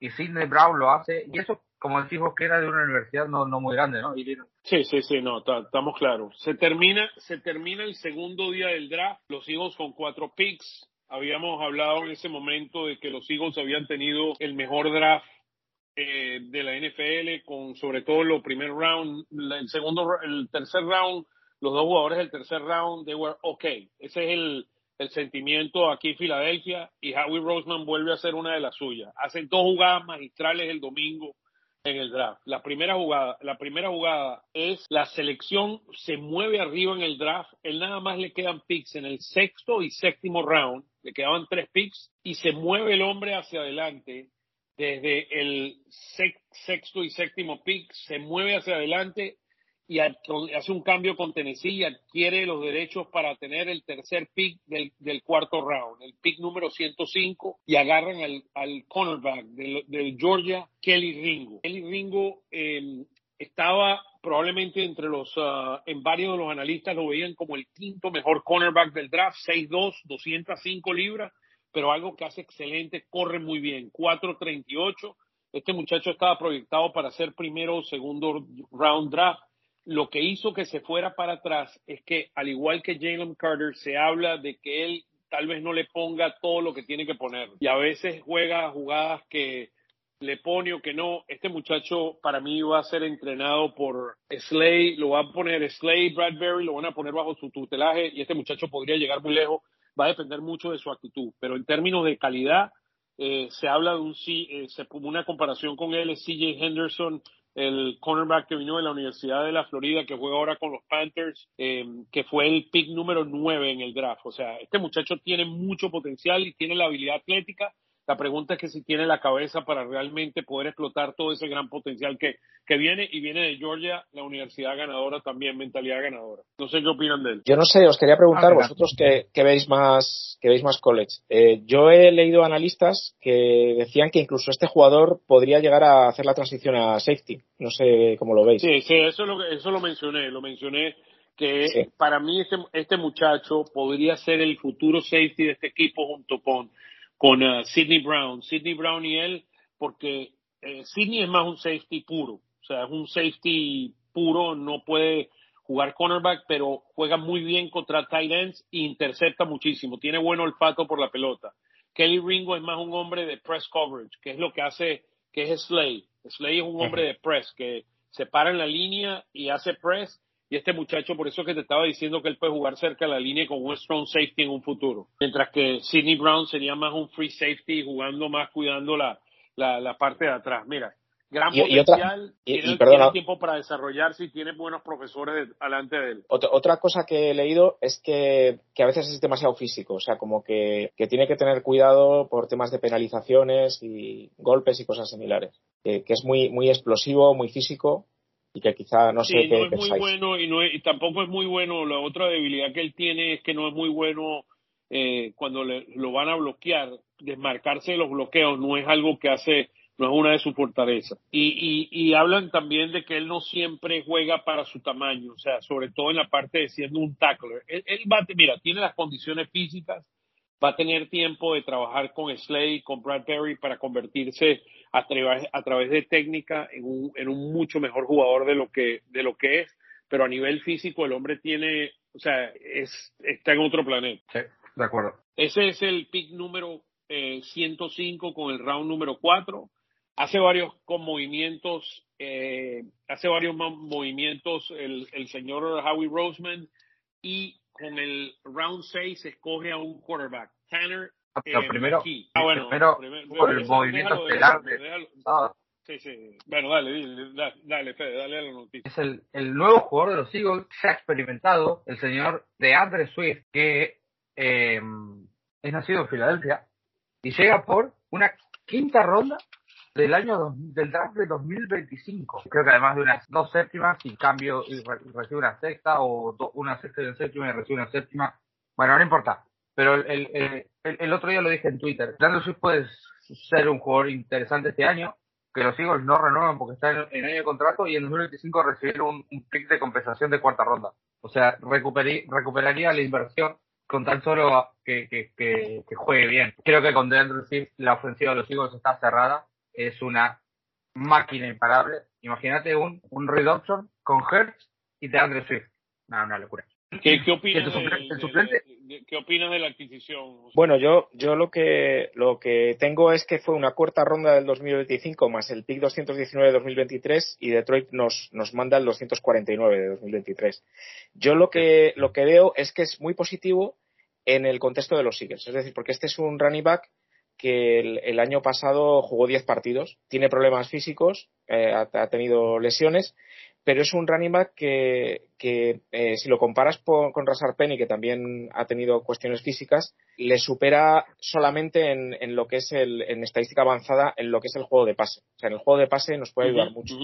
y Sidney Brown lo hace, y eso como decimos que era de una universidad no, no muy grande, ¿no? Sí, sí, sí, no, estamos claros. Se termina, se termina el segundo día del draft, los Eagles con cuatro picks. Habíamos hablado en ese momento de que los Eagles habían tenido el mejor draft eh, de la NFL, con sobre todo los primer round, el segundo, el tercer round, los dos jugadores del tercer round, they were okay. Ese es el, el sentimiento aquí en Filadelfia y Howie Roseman vuelve a hacer una de las suyas. Hacen dos jugadas magistrales el domingo en el draft. La primera jugada, la primera jugada es la selección se mueve arriba en el draft. Él nada más le quedan picks en el sexto y séptimo round. Le quedaban tres picks y se mueve el hombre hacia adelante desde el sexto y séptimo pick. Se mueve hacia adelante y hace un cambio con Tennessee y adquiere los derechos para tener el tercer pick del, cuarto round, el pick número 105, y agarran al, al cornerback del, Georgia, Kelly Ringo. Kelly Ringo em, estaba probablemente entre los, ah, en varios de los analistas lo veían como el quinto mejor cornerback del draft, 6'2, 205 libras, pero algo que hace excelente, corre muy bien, 4'38. Este muchacho estaba proyectado para ser primero o segundo round draft lo que hizo que se fuera para atrás es que, al igual que Jalen Carter, se habla de que él tal vez no le ponga todo lo que tiene que poner. Y a veces juega jugadas que le pone o que no. Este muchacho para mí va a ser entrenado por Slay, lo va a poner Slay, Bradbury, lo van a poner bajo su tutelaje y este muchacho podría llegar muy lejos. Va a depender mucho de su actitud, pero en términos de calidad, eh, se habla de un eh, se una comparación con él, es CJ Henderson, el cornerback que vino de la Universidad de la Florida, que juega ahora con los Panthers, eh, que fue el pick número 9 en el draft. O sea, este muchacho tiene mucho potencial y tiene la habilidad atlética la pregunta es que si tiene la cabeza para realmente poder explotar todo ese gran potencial que, que viene y viene de Georgia, la universidad ganadora también, mentalidad ganadora. No sé qué opinan de él. Yo no sé, os quería preguntar, ah, vosotros que, que, veis más que veis más college. Eh, yo he leído analistas que decían que incluso este jugador podría llegar a hacer la transición a safety. No sé cómo lo veis. Sí, sí, eso lo, eso lo mencioné, lo mencioné que para mí este, este muchacho podría ser el futuro safety de este equipo junto con con uh, Sidney Brown. Sidney Brown y él, porque eh, Sidney es más un safety puro, o sea, es un safety puro, no puede jugar cornerback, pero juega muy bien contra tight ends e intercepta muchísimo, tiene buen olfato por la pelota. Kelly Ringo es más un hombre de press coverage, que es lo que hace, que es Slay. Slay es un hombre de press, que se para en la línea y hace press y este muchacho, por eso que te estaba diciendo que él puede jugar cerca de la línea con un strong safety en un futuro. Mientras que Sidney Brown sería más un free safety, jugando más, cuidando la, la, parte de atrás. Mira, gran potencial, y, tiene, tiempo para desarrollarse y tiene buenos profesores delante de él. Otra, cosa que he leído es que, a veces es demasiado físico, o sea, como que, tiene que tener cuidado por temas de penalizaciones y golpes y cosas similares. que es muy, muy explosivo, muy físico y que quizá no sé no es muy bueno y, no y tampoco es muy bueno la otra debilidad que él tiene es que no es muy bueno eh, cuando le, lo van a bloquear desmarcarse de los bloqueos no es algo que hace no es una de sus fortalezas. Y, y, y hablan también de que él no siempre juega para su tamaño, o sea, sobre todo en la parte de siendo un tackler. Él, él va, mira, tiene las condiciones físicas, va a tener tiempo de trabajar con Slade, con Brad Perry para convertirse a, través, a través de técnica en un, en un mucho mejor jugador de lo que, de lo que es, pero a nivel físico el hombre tiene, o sea, es, está en otro planeta. Sí, de acuerdo. Ese es el pick número eh, 105 con el round número 4. Hace varios con movimientos, eh, hace varios movimientos el, el señor Howie Roseman y con el round 6 escoge a un quarterback, Tanner Ah, pero eh, primero. Ah, bueno, primero primero- por el déjalo, movimiento déjalo, estelar de- déjalo. Ah, Sí, sí. Bueno, dale, dile, dale, dale, Fede, dale a la noticia. es el, el nuevo jugador de los Eagles, se ha experimentado, el señor de Andre Swift, que eh, es nacido en Filadelfia y llega por una quinta ronda del año dos- del draft de 2025. Creo que además de unas dos séptimas y cambio y, re- y recibe una sexta o do- una sexta y una séptima y recibe una séptima. Bueno, no importa. Pero el, el, el- otro día lo dije en Twitter. Andre Swift puede ser un jugador interesante este año que los Eagles no renuevan porque está en, en año de contrato y en 2025 recibir un, un pick de compensación de cuarta ronda. O sea, recuperi- recuperaría la inversión con tan solo que, que, que, que juegue bien. Creo que con DeAndre Swift la ofensiva de los Eagles está cerrada. Es una máquina imparable. Imagínate un, un reduction con Hertz y DeAndre Swift. No, una locura. ¿Qué, qué opinas, ¿Y el suplente? ¿Qué opinas de la adquisición? Bueno, yo, yo lo que lo que tengo es que fue una cuarta ronda del 2025 más el pick 219 de 2023 y Detroit nos, nos manda el 249 de 2023. Yo lo que lo que veo es que es muy positivo en el contexto de los Eagles, es decir, porque este es un running back que el, año pasado jugó 10 partidos, tiene problemas físicos, eh, ha tenido lesiones, pero es un running back que, que eh, si lo comparas por- con Rasar Penny, que también ha tenido cuestiones físicas, le supera solamente en, en lo que es el, en estadística avanzada, en lo que es el juego de pase. O sea, en el juego de pase nos puede ayudar mucho.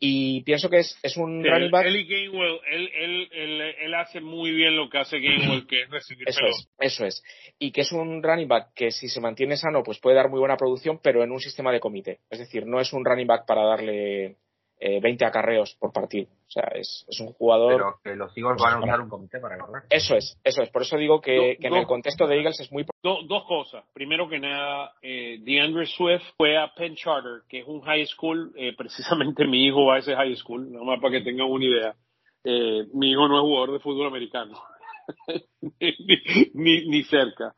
Y pienso que es, es un Sí, running back. Él Gainwell, él, él, él, él hace muy bien lo que hace Gainwell, que es recibir Eso pelota. es, eso es. Y que es un running back que si se mantiene sano, pues puede dar muy buena producción, pero en un sistema de comité. Es decir, no es un running back para darle eh, 20 acarreos por partido. O sea, es, es un jugador. Pero que los Eagles van a usar un comité para correr. Eso es, eso es. Por eso digo que, que en el contexto de Eagles es muy. Do- dos cosas. Primero que nada, eh, DeAndre Swift fue a Penn Charter, que es un high school. eh, precisamente mi hijo va a ese high school, nada más para que tengan una idea. Eh, mi hijo no es jugador de fútbol americano, ni, ni, ni cerca.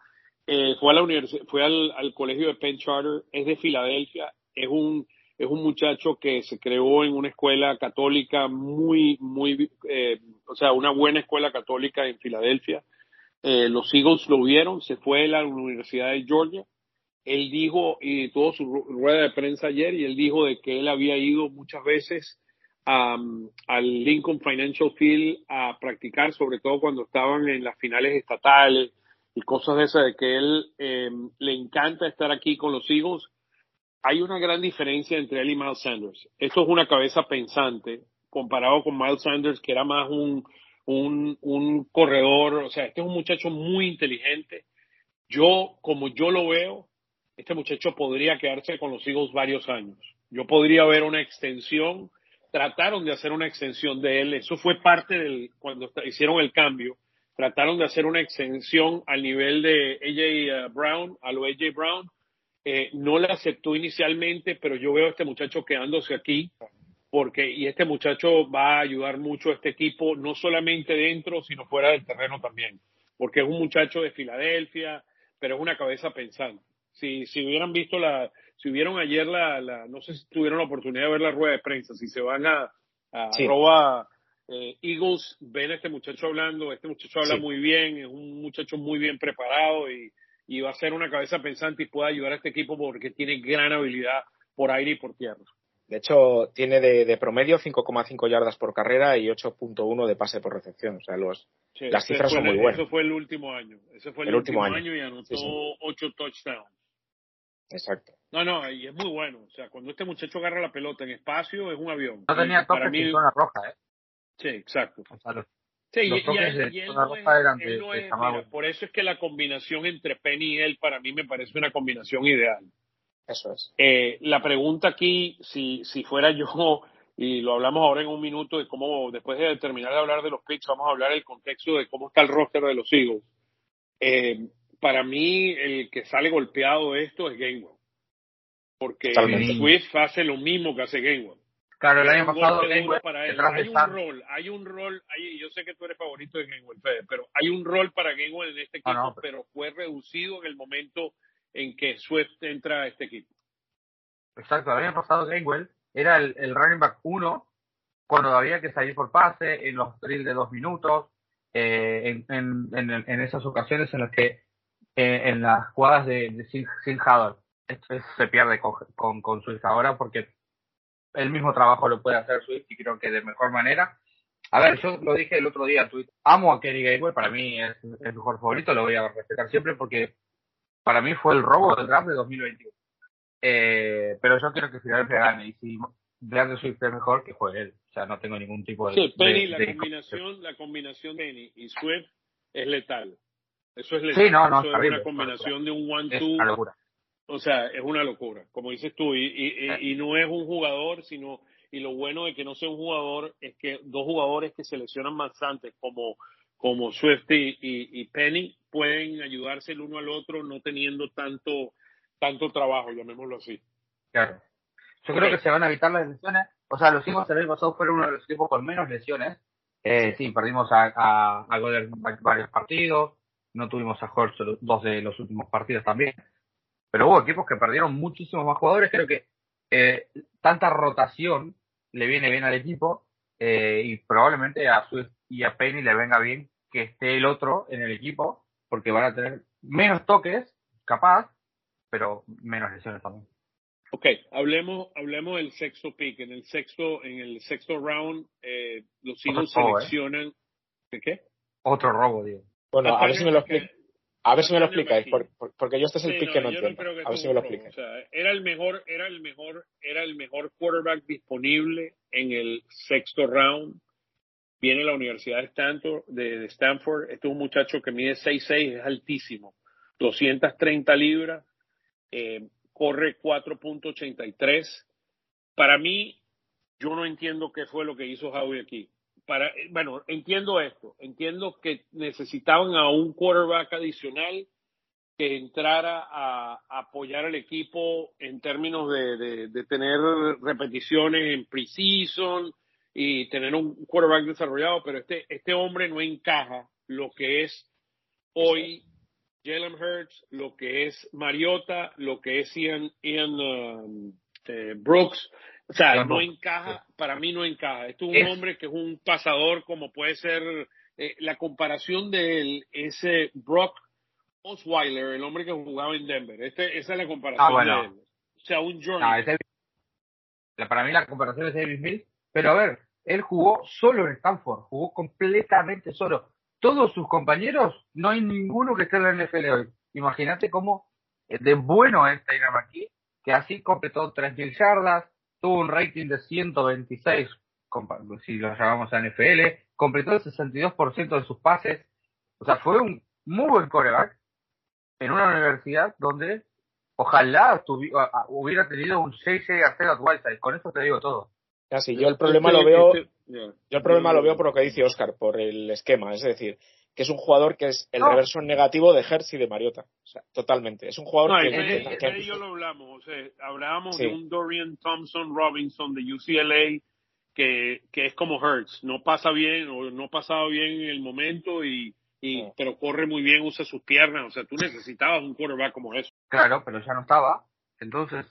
Eh, fue a la universidad, fue al, al colegio de Penn Charter, es de Filadelfia, es un es un muchacho que se creó en una escuela católica muy, muy, eh, o sea, una buena escuela católica en Filadelfia. Eh, los Eagles lo vieron, se fue a la Universidad de Georgia. Él dijo, y tuvo su ru- rueda de prensa ayer, y él dijo de que él había ido muchas veces al Lincoln Financial Field a practicar, sobre todo cuando estaban en las finales estatales y cosas de esas, de que él eh, le encanta estar aquí con los Eagles. Hay una gran diferencia entre él y Miles Sanders. Esto es una cabeza pensante comparado con Miles Sanders, que era más un, un, corredor. O sea, este es un muchacho muy inteligente. Yo, como yo lo veo, este muchacho podría quedarse con los Eagles varios años. Yo podría ver una extensión. Trataron de hacer una extensión de él. Eso fue parte del, cuando hicieron el cambio. Trataron de hacer una extensión al nivel de AJ Brown, a lo AJ Brown. Eh, no la aceptó inicialmente, pero yo veo a este muchacho quedándose aquí porque y este muchacho va a ayudar mucho a este equipo, no solamente dentro, sino fuera del terreno también, porque es un muchacho de Filadelfia, pero es una cabeza pensante. Si, si hubieran visto la, si vieron ayer la, la, no sé si tuvieron la oportunidad de ver la rueda de prensa, si se van a, a Sí. arroba, eh, Eagles, ven a este muchacho hablando, este muchacho habla Sí. muy bien, es un muchacho muy bien preparado y, y va a ser una cabeza pensante y puede ayudar a este equipo porque tiene gran habilidad por aire y por tierra. De hecho, tiene de, de promedio 5,5 yardas por carrera y 8,1 de pase por recepción. O sea, los, Sí, Las cifras son el- muy buenas. Eso fue el último año. Ese fue el, El último último año. año, y anotó Sí, touchdowns. exacto. No, no, y es muy bueno. O sea, cuando este muchacho agarra la pelota en espacio, es un avión. No tenía toques mí, en zona roja, ¿eh? sí, exacto. O sea, los- Sí, Los y, él- y no es- él es- mira, por eso es que la combinación entre Penny y él para mí me parece una combinación ideal. Eso es. Eh, la pregunta aquí, si, si fuera yo, y lo hablamos ahora en un minuto de cómo, después de terminar de hablar de los picks, vamos a hablar del contexto de cómo está el roster de los Eagles. Eh, para mí, el que sale golpeado de esto es Gainwell. Porque Swift hace lo mismo que hace Gainwell. Claro, el año pasado para él. Hay un rol, hay un rol, hay, yo sé que tú eres favorito de Gainwell, pero hay un rol para Gainwell en este equipo, pero... fue reducido en el momento en que Swift entra a este equipo. Exacto, el año pasado Gainwell era el, el running back uno cuando había que salir por pase, en los drills de dos minutos, eh, en, en, en, esas ocasiones en las que, eh, en las jugadas de, de sin, sin esto se pierde con, con, con Swift ahora porque el mismo trabajo lo puede hacer Swift y creo que de mejor manera. A ver, yo lo dije el otro día en Twitter. Amo a Kenny Gainwell, para mí es el mejor favorito, lo voy a respetar siempre porque para mí fue el robo del draft de 2021. Eh, pero yo quiero que Philadelphia gane y si DeAndre Swift es mejor, que juegue él. O sea, no tengo ningún tipo de. Sí, Penny, la, combinación, la combinación Penny y Swift es letal. Eso es letal. Sí, no, no, Eso es una combinación de un one-two o sea, es una locura, como dices tú, y, y, y, no es un jugador, sino, y lo bueno de que no sea un jugador es que dos jugadores que seleccionan bastantes como, como Swift y, y, Penny pueden ayudarse el uno al otro no teniendo tanto, tanto trabajo, llamémoslo así. Claro. Yo creo que se van a evitar las lesiones. O sea, los Eagles el año pasado fueron uno de los equipos con menos lesiones. Eh, sí, perdimos a, a, a varios partidos. No tuvimos a Horst dos de los últimos partidos también pero hubo equipos que perdieron muchísimos más jugadores. Creo que eh, tanta rotación le viene bien al equipo eh, y probablemente a Swift y a Penny le venga bien que esté el otro en el equipo porque van a tener menos toques, capaz, pero menos lesiones también. Ok, hablemos, hablemos del sexto pick. En el sexto, en el sexto round, eh, los Eagles ¿eh? seleccionan. ¿De qué? Otro robo, digo. Bueno, a ver si me lo explico. A ver si me lo explicáis, porque yo este es el pick que no entiendo. a ver si me lo explicáis. era el mejor, era el mejor, era el mejor quarterback disponible en el sexto round. Viene la Universidad de Stanford, de, Stanford. Este es un muchacho que mide 6'6", es altísimo, 230 libras, eh, corre 4.83. Para mí, yo no entiendo qué fue lo que hizo Howie aquí para, bueno, entiendo esto, entiendo que necesitaban a un quarterback adicional que entrara a, apoyar al equipo en términos de, de, tener repeticiones en preseason y tener un quarterback desarrollado, pero este, este hombre no encaja lo que es hoy Jalen Hurts, lo que es Mariota, lo que es Ian, Ian um, eh, Brooks, o sea, no encaja, para mí no encaja. Esto es un hombre que es un pasador como puede ser eh, la comparación de él, ese Brock Osweiler, el hombre que jugaba en Denver. Este, esa es la comparación ah, de él. O sea, un Jordan. para mí la comparación es David Mills, pero a ver, él jugó solo en Stanford, jugó completamente solo. Todos sus compañeros, no hay ninguno que esté en la NFL hoy. Imagínate cómo de bueno es Taylor aquí, que así completó 3.000 yardas, tuvo un rating de 126, si lo llamamos a NFL, completó el 62% de sus pases, o sea, fue un muy buen coreback en una universidad donde ojalá hubiera tenido un 6-6 a 0 Whiteside, con eso te digo todo. Casi, yo el problema lo veo, yo el problema lo veo por lo que dice Oscar, por el esquema, es decir, que es un jugador que es el reverso negativo de Hertz y de Mariota. O sea, totalmente. Es un jugador que, de, que, yo lo hablamos. O sea, hablábamos de un Dorian Thompson Robinson de UCLA que, que es como Hertz. No pasa bien o no pasaba bien en el momento y, y pero corre muy bien, usa sus piernas. O sea, tú necesitabas un quarterback como eso. Claro, pero ya no estaba. Entonces,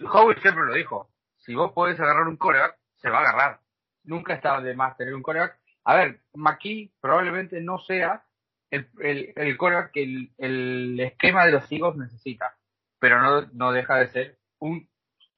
Howard siempre lo dijo. Si vos podés agarrar un quarterback, se va a agarrar. Nunca estaba de más tener un quarterback a ver, McKee probablemente no sea el, el, el coreback que el, el, esquema de los Eagles necesita, pero no, no deja de ser un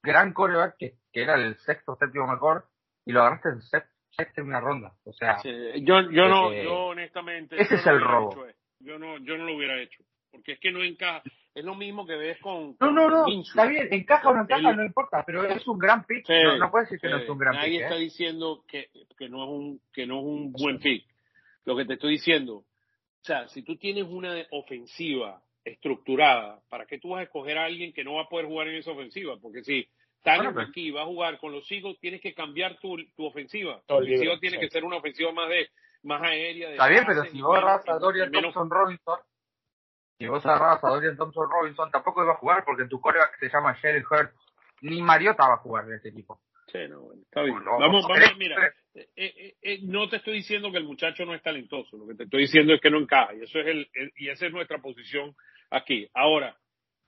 gran coreback que, que era el sexto séptimo mejor y lo agarraste en sexto una ronda. O sea, yo, yo no, yo honestamente. Ese es el robo. Yo no, yo no lo hubiera hecho. Porque es que no encaja. Es lo mismo que ves con. No, no, no. Está bien, encaja o no encaja, no importa. Pero es un gran pick. no, no puedes decir que no es un gran pick. Nadie está ¿eh? diciendo que, que, no es un, que no es un buen pick. Lo que te estoy diciendo. O sea, si tú tienes una ofensiva estructurada, ¿para qué tú vas a escoger a alguien que no va a poder jugar en esa ofensiva? Porque si Tanner Bueno, aquí va a jugar con los Eagles, tienes que cambiar tu, tu ofensiva. Tu el ofensiva tiene sí. que ser una ofensiva más de más aérea. de Está bien, pero si agarras a y Dorian menos- Thompson Robinson, si vos agarras a Dorian Thompson Robinson, tampoco iba a jugar porque tu coreback se llama Sherry Hurt. Ni Mariota va a jugar en este equipo. Sí, no, bueno, está bien. No, vamos, vamos, eh, mira, eh, eh, eh, no te estoy diciendo que el muchacho no es talentoso, lo que te estoy diciendo es que no encaja, y eso es el, el- y esa es nuestra posición aquí. Ahora,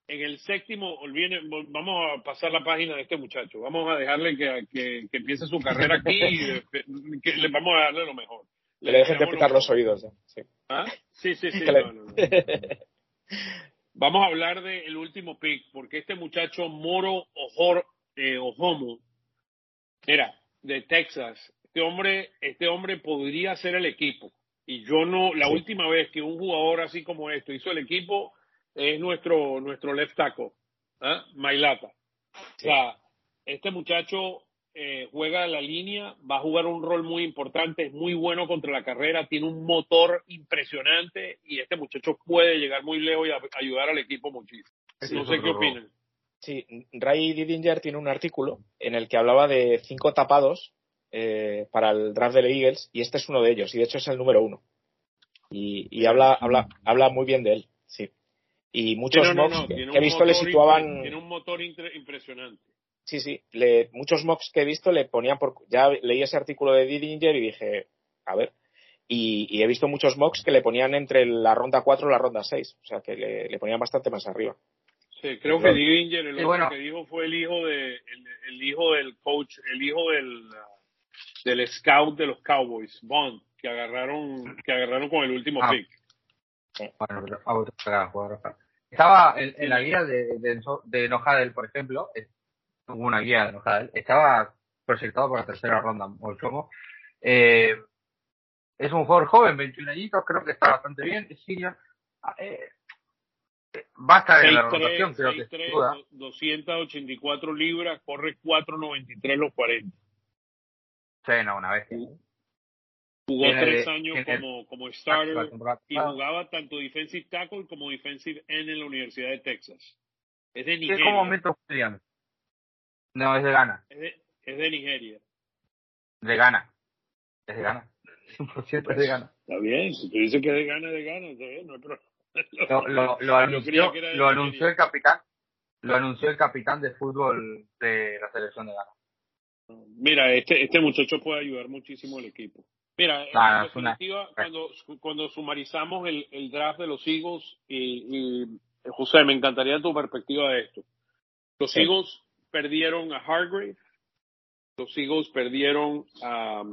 en el séptimo, olviden, vol- vamos a pasar la página de este muchacho, vamos a dejarle que, que, que empiece su carrera aquí y eh, que le vamos a darle lo mejor. Que le dejen de picar los oídos. ya. Sí. ¿Ah? Sí, sí, sí. Le- no. Vamos a hablar del último pick, porque este muchacho Moro Ojor, eh, Ojomo, era de Texas. Este hombre, este hombre podría ser el equipo. Y yo no, la Sí. última vez que un jugador así como esto hizo el equipo es nuestro, nuestro left tackle, ¿ah? Mailata. O sea, este muchacho eh, juega la línea, va a jugar un rol muy importante, es muy bueno contra la carrera, tiene un motor impresionante y este muchacho puede llegar muy lejos y a- ayudar al equipo muchísimo. Sí, no sé qué opinan. Sí, Ray Didinger tiene un artículo en el que hablaba de cinco tapados eh, para el draft de los Eagles y este es uno de ellos y de hecho es el número uno. Y, y habla, habla, habla muy bien de él, sí. Y muchos no, no, mocks no, que tiene que he un visto le motor situaban, Tiene un motor impresionante. Sí, sí, le, muchos mocks que he visto le ponían por, ya leí ese artículo de Didinger y dije, a ver, y, y he visto muchos mocks que le ponían entre la ronda 4 y la ronda 6, o sea que le, le ponían bastante más arriba. Sí, creo que. Dinger, el bueno. que dijo fue el hijo de el, el hijo del coach, el hijo del ah, del scout de los Cowboys, Bond, que agarraron que agarraron con el último Ah. pick. Bueno, pero a otro jugador, jugador. Estaba en, en la guía de, de, de Nojadel, por ejemplo, eh, una guía de Nojadel, estaba proyectado para la tercera ronda, Olchomo. Eh, es un jugador joven, 21 añitos, creo que está bastante bien, es senior. Ah, Eh, va a estar en la 6'3", rotación, creo que 6'3", sin duda. 284 libras, corre 4.93 los 40. Sí, no, una vez. Jugó tres de- años como, como La starter y jugaba tanto defensive tackle como defensive end en la Universidad de Texas. Es de Es Nigeria. como Metro Williams. No, es de Ghana. Es de, es de Nigeria. De Ghana. Es de Ghana. 100% es de Ghana. Está bien, si tú dices que es de gana, de gana, está bien, no hay problema. Lo, lo, lo Yo anunció, lo anunció el capitán. Lo anunció el capitán de fútbol de la selección de Ghana. Mira, este, este muchacho puede ayudar muchísimo al equipo. Mira, en Claro, es una- definitiva, cuando, cuando sumarizamos el, el draft de los Eagles, y, y, José, me encantaría tu perspectiva de esto. Los Sí. Eagles perdieron a Hargrave, los Eagles perdieron a,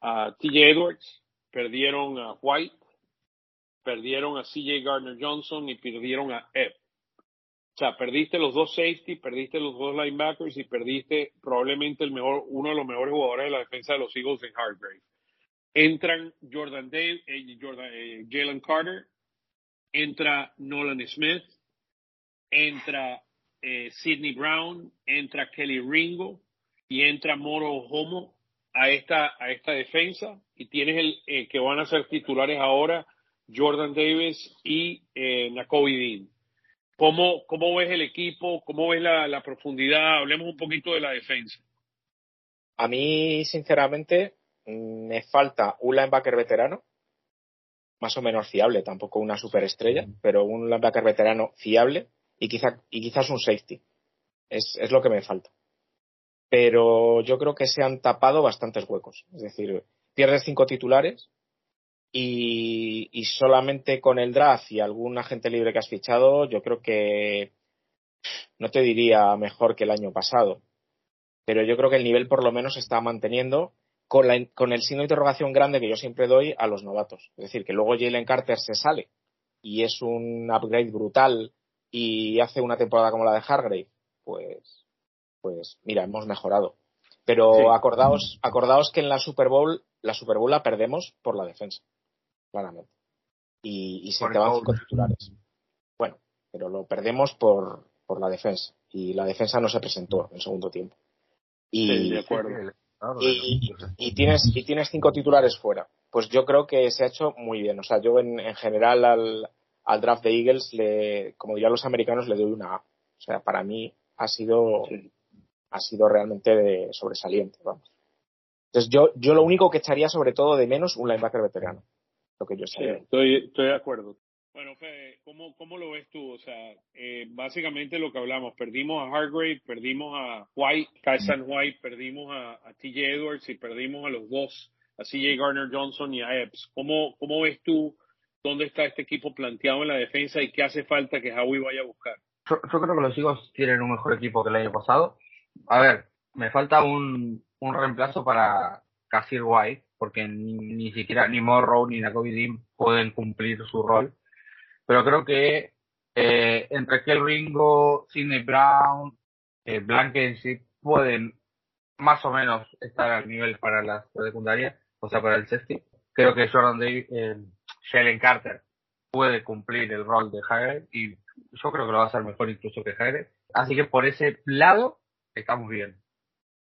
a TJ Edwards, perdieron a White, perdieron a CJ Gardner Johnson y perdieron a Ebb. O sea, perdiste los dos safety, perdiste los dos linebackers y perdiste probablemente el mejor, uno de los mejores jugadores de la defensa de los Eagles en Hargrave. Entran Jordan Dave, eh, Jordan, eh, Jalen Carter, entra Nolan Smith, entra eh, Sidney Brown, entra Kelly Ringo y entra Moro Homo a esta, a esta defensa y tienes el eh, que van a ser titulares ahora Jordan Davis y eh, Nakobe Dean. ¿Cómo, ¿Cómo ves el equipo? ¿Cómo ves la, la profundidad? Hablemos un poquito de la defensa. A mí, sinceramente, me falta un linebacker veterano, más o menos fiable, tampoco una superestrella, pero un linebacker veterano fiable y, quizá, y quizás un safety. Es, es lo que me falta. Pero yo creo que se han tapado bastantes huecos. Es decir, pierdes cinco titulares y, y solamente con el draft y algún agente libre que has fichado, yo creo que no te diría mejor que el año pasado, pero yo creo que el nivel por lo menos se está manteniendo con, la, con el signo de interrogación grande que yo siempre doy a los novatos. Es decir, que luego Jalen Carter se sale y es un upgrade brutal y hace una temporada como la de Hargrave, pues, pues mira, hemos mejorado. Pero Sí. acordaos, acordaos que en la Super Bowl, la Super Bowl la perdemos por la defensa, claramente. Y, y se Por te van cinco titulares. Bueno, pero lo perdemos por, por la defensa. Y la defensa no se presentó en el segundo tiempo. Y, Sí, de acuerdo. Y, y tienes y tienes cinco titulares fuera pues yo creo que se ha hecho muy bien o sea yo en, en general al, al draft de Eagles, le, como dirían los americanos, le doy una A. O sea, para mí ha sido, ha sido realmente de sobresaliente, vamos. Entonces yo, yo lo único que echaría sobre todo de menos un linebacker veterano. Lo que yo sí, estoy, estoy de acuerdo. Bueno, Fede, ¿cómo, ¿cómo lo ves tú? O sea, eh, básicamente lo que hablamos, perdimos a Hargrave, perdimos a White, Kaisan White, perdimos a, a TJ Edwards y perdimos a los dos, a CJ Garner Johnson y a Epps. ¿Cómo, ¿Cómo ves tú dónde está este equipo planteado en la defensa y qué hace falta que Howie vaya a buscar? Yo, creo que los Eagles tienen un mejor equipo que el año pasado. A ver, me falta un, un reemplazo para Casir White, porque ni, ni siquiera ni Morrow ni Nakobe Dean pueden cumplir su rol. Pero creo que eh, entre Kel Ringo, Sidney Brown, eh, Blankenship pueden más o menos estar al nivel para la secundaria, o sea, para el safety. Creo que Jordan Davis, eh, Shellen Carter puede cumplir el rol de Jair y yo creo que lo va a hacer mejor incluso que Jair. Así que por ese lado estamos bien.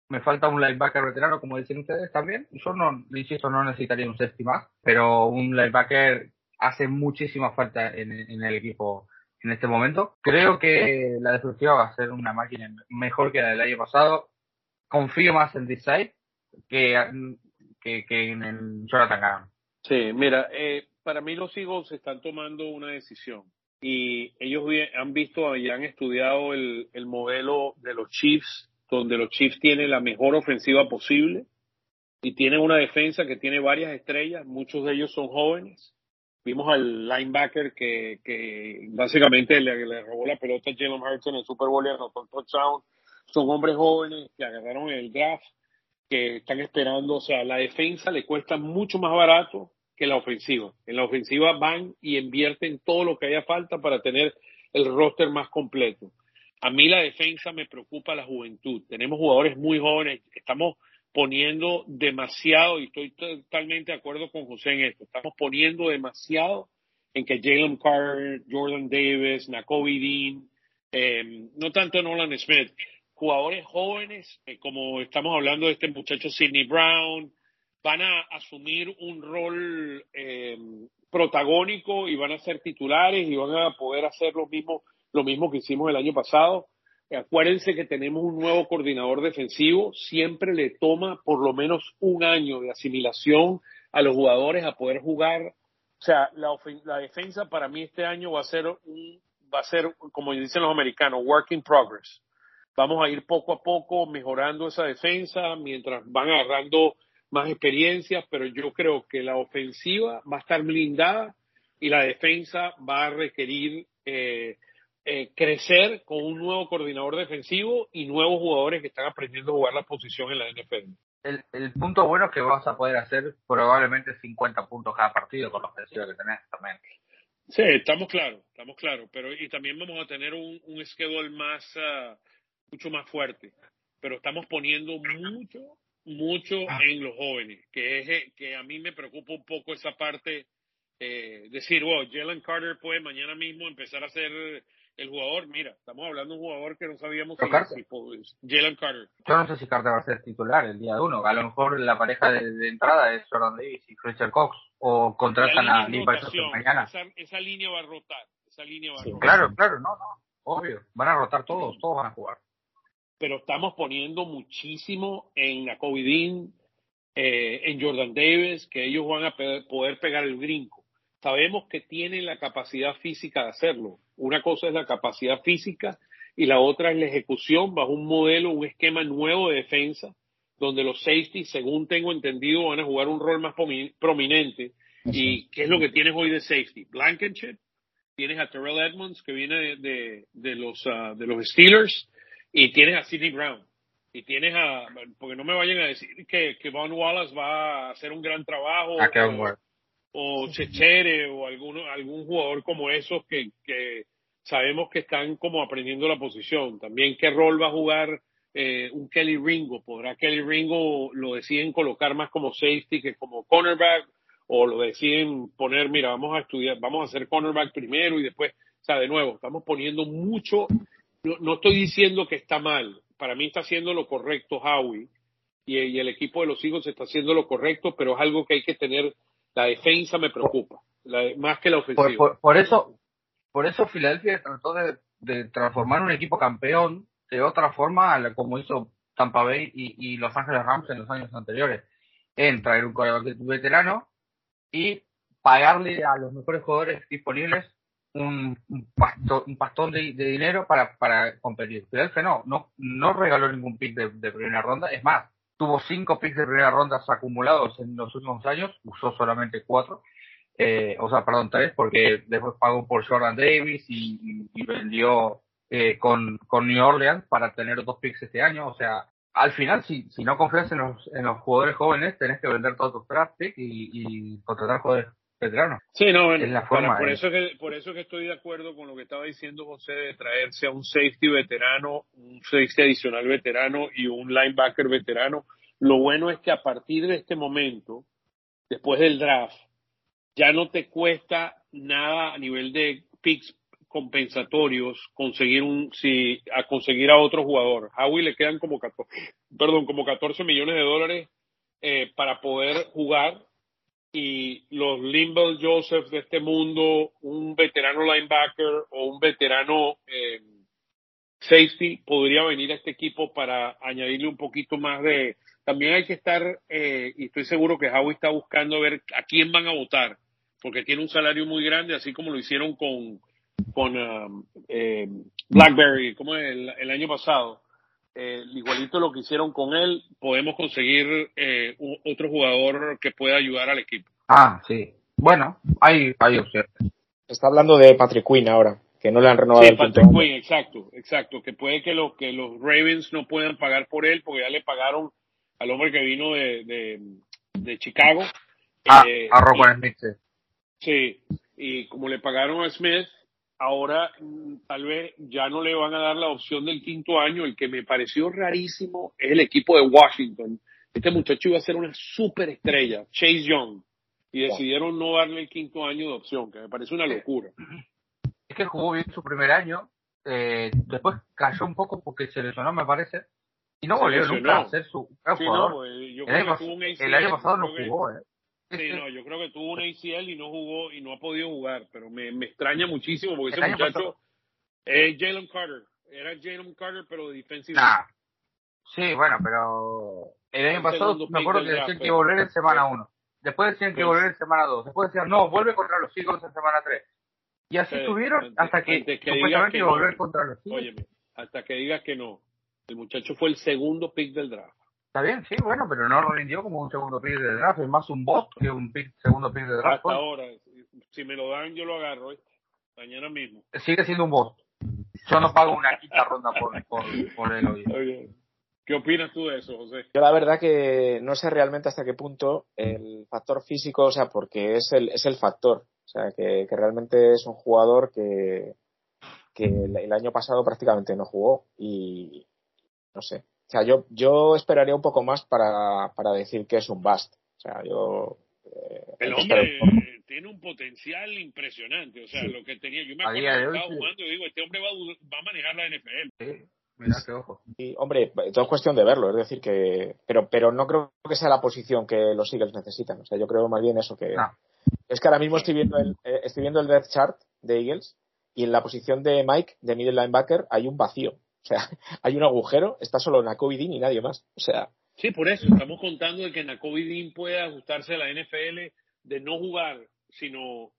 Me falta un linebacker veterano, como dicen ustedes también. Yo no, insisto, no necesitaría un safety pero un linebacker hace muchísima falta en, el equipo en este momento. Creo que la defensiva va a ser una máquina mejor que la del año pasado. Confío más en Decide que, que, que en Jonathan Gannon. Sí, mira, eh, para mí los Eagles están tomando una decisión y ellos han visto y han estudiado el, el modelo de los Chiefs, donde los Chiefs tienen la mejor ofensiva posible y tienen una defensa que tiene varias estrellas, muchos de ellos son jóvenes. Vimos al linebacker que, que básicamente le, le robó la pelota a Jalen Hurts en el Super Bowl y anotó el touchdown. Son hombres jóvenes que agarraron el draft, que están esperando, o sea, la defensa le cuesta mucho más barato que la ofensiva. En la ofensiva van y invierten todo lo que haya falta para tener el roster más completo. A mí la defensa me preocupa la juventud. Tenemos jugadores muy jóvenes, estamos poniendo demasiado, y estoy totalmente de acuerdo con José en esto, estamos poniendo demasiado en que Jalen Carter, Jordan Davis, Nakobe Dean, eh, no tanto Nolan Smith, jugadores jóvenes, eh, como estamos hablando de este muchacho Sidney Brown, van a asumir un rol eh, protagónico y van a ser titulares y van a poder hacer lo mismo, lo mismo que hicimos el año pasado. Acuérdense que tenemos un nuevo coordinador defensivo, siempre le toma por lo menos un año de asimilación a los jugadores a poder jugar. O sea, la, la defensa para mí este año va a ser un, va a ser, como dicen los americanos, work in progress. Vamos a ir poco a poco mejorando esa defensa mientras van agarrando más experiencias, pero yo creo que la ofensiva va a estar blindada y la defensa va a requerir eh, eh, crecer con un nuevo coordinador defensivo y nuevos jugadores que están aprendiendo a jugar la posición en la NFL. El, el punto bueno es que vas a poder hacer probablemente 50 puntos cada partido con la ofensiva que tenés también. Sí, estamos claros, estamos claros, pero y también vamos a tener un, un schedule más, uh, mucho más fuerte, pero estamos poniendo mucho mucho ah. en los jóvenes, que es eh, que a mí me preocupa un poco esa parte, eh, decir, wow, Jalen Carter puede mañana mismo empezar a ser el jugador. Mira, estamos hablando de un jugador que no sabíamos si, pues, Jalen Carter. Yo no sé si Carter va a ser titular el día de uno. A lo mejor la pareja de, entrada es Jordan Davis y Fletcher Cox, o contratan a Lee mañana. Esa, esa, línea va a rotar. Esa línea va a rotar. Claro, claro, no, no, obvio. Van a rotar todos, todos van a jugar pero estamos poniendo muchísimo en la Dean, eh, en Jordan Davis, que ellos van a poder pegar el brinco. Sabemos que tienen la capacidad física de hacerlo. Una cosa es la capacidad física y la otra es la ejecución bajo un modelo, un esquema nuevo de defensa, donde los safeties, según tengo entendido, van a jugar un rol más prominente. ¿Y qué es lo que tienes hoy de safety? Blankenship, tienes a Terrell Edmonds, que viene de, de, los, uh, de los Steelers, y tienes a Sidney Brown. Y tienes a, porque no me vayan a decir que, que Von Wallace va a hacer un gran trabajo. A o, o Chechere o alguno, algún jugador como esos que, que sabemos que están como aprendiendo la posición. También qué rol va a jugar eh, un Kelly Ringo. ¿Podrá Kelly Ringo lo deciden colocar más como safety que como cornerback? O lo deciden poner, mira, vamos a estudiar, vamos a hacer cornerback primero y después, o sea, de nuevo, estamos poniendo mucho no, estoy diciendo que está mal. Para mí está haciendo lo correcto Howie y, el equipo de los hijos está haciendo lo correcto, pero es algo que hay que tener. La defensa me preocupa, más que la ofensiva. Por, eso, por eso Filadelfia trató de, transformar un equipo campeón de otra forma, como hizo Tampa Bay y, Los Ángeles Rams en los años anteriores, en traer un veterano y pagarle a los mejores jugadores disponibles un, un, un pastón de, dinero para, competir. Filadelfia no, no, no regaló ningún pick de, primera ronda, es más, tuvo cinco picks de primera ronda acumulados en los últimos años, usó solamente cuatro, eh, o sea, perdón, tres, porque después pagó por Jordan Davis y, vendió eh, con, con New Orleans para tener dos picks este año, o sea, al final, si, si no confías en los, en los jugadores jóvenes, tenés que vender todos tus draft picks y, y contratar jugadores veteranos. Sí, no, es la forma, por, eso que, por eso que estoy de acuerdo con lo que estaba diciendo José de traerse a un safety veterano, un safety adicional veterano y un linebacker veterano. Lo bueno es que a partir de este momento, después del draft, ya no te cuesta nada a nivel de picks compensatorios conseguir un si a conseguir a otro jugador. A Howie le quedan como 14, perdón, como 14 millones de dólares eh, para poder jugar y los Limbel Joseph de este mundo, un veterano linebacker o un veterano eh, safety podría venir a este equipo para añadirle un poquito más de. También hay que estar, eh, y estoy seguro que Howie está buscando ver a quién van a votar, porque tiene un salario muy grande, así como lo hicieron con, con um, eh, Blackberry, como el, el año pasado. Eh, igualito lo que hicieron con él, podemos conseguir eh, otro jugador que pueda ayudar al equipo. Ah, sí. Bueno, hay, hay opciones. Está hablando de Patrick Quinn ahora, que no le han renovado sí, Patrick Quinn, exacto, exacto. Que puede que, lo, que los Ravens no puedan pagar por él, porque ya le pagaron al hombre que vino de, de, de Chicago. Ah, eh, a Robert Smith. Sí, y como le pagaron a Smith, ahora mm, tal vez ya no le van a dar la opción del quinto año. El que me pareció rarísimo es el equipo de Washington. Este muchacho iba a ser una superestrella, Chase Young, y decidieron no darle el quinto año de opción, que me parece una locura. Es que jugó bien su primer año, eh, después cayó un poco porque se lesionó, me parece, y no volvió nunca a ser su jugador. el, año, pasado no jugó, eh. Sí, no, yo creo que tuvo un ACL y no jugó y no ha podido jugar, pero me, me extraña muchísimo porque ese muchacho es Jalen Carter. Era Jalen Carter, pero de defensive. Sí, bueno, pero el año pasado me acuerdo que decían que a volver en semana 1. Después decían que volver en semana 2. Después decían, no, vuelve contra los Eagles en semana 3. Y así estuvieron hasta que, que supuestamente volver contra los Eagles. Óyeme, hasta que digas que no. El muchacho fue el segundo pick del draft. Está bien, sí, bueno, pero no lo rindió como un segundo pick de draft, es más un bot que un pick, segundo pick de draft. Hasta ahora, si me lo dan, yo lo agarro, ¿eh? mañana mismo. Sigue siendo un bot. Yo no pago una quinta ronda por, por, por él hoy. ¿Qué opinas tú de eso, José? Yo la verdad que no sé realmente hasta qué punto el factor físico, o sea, porque es el, es el factor. O sea, que, que realmente es un jugador que, que el año pasado prácticamente no jugó y no sé, o sea, yo, yo esperaría un poco más para, para decir que es un bust. O sea, yo. Eh, el hombre tiene un potencial impresionante. O sea, lo que tenía. Yo me acuerdo que estaba jugando y digo, este hombre va, va, a manejar la NFL. Sí. Mira qué ojo. Y, hombre, todo es cuestión de verlo, es decir, que. Pero, pero no creo que sea la posición que los Eagles necesitan. O sea, yo creo más bien eso que. Es que ahora mismo estoy viendo el, eh, estoy viendo el depth chart de Eagles y en la posición de Mike, de middle linebacker, hay un vacío. O sea, hay un agujero, está solo Nakobe Dean y nadie más. O sea. Sí, por eso estamos contando de que Nakobe Dean puede ajustarse a la NFL de no jugar, sino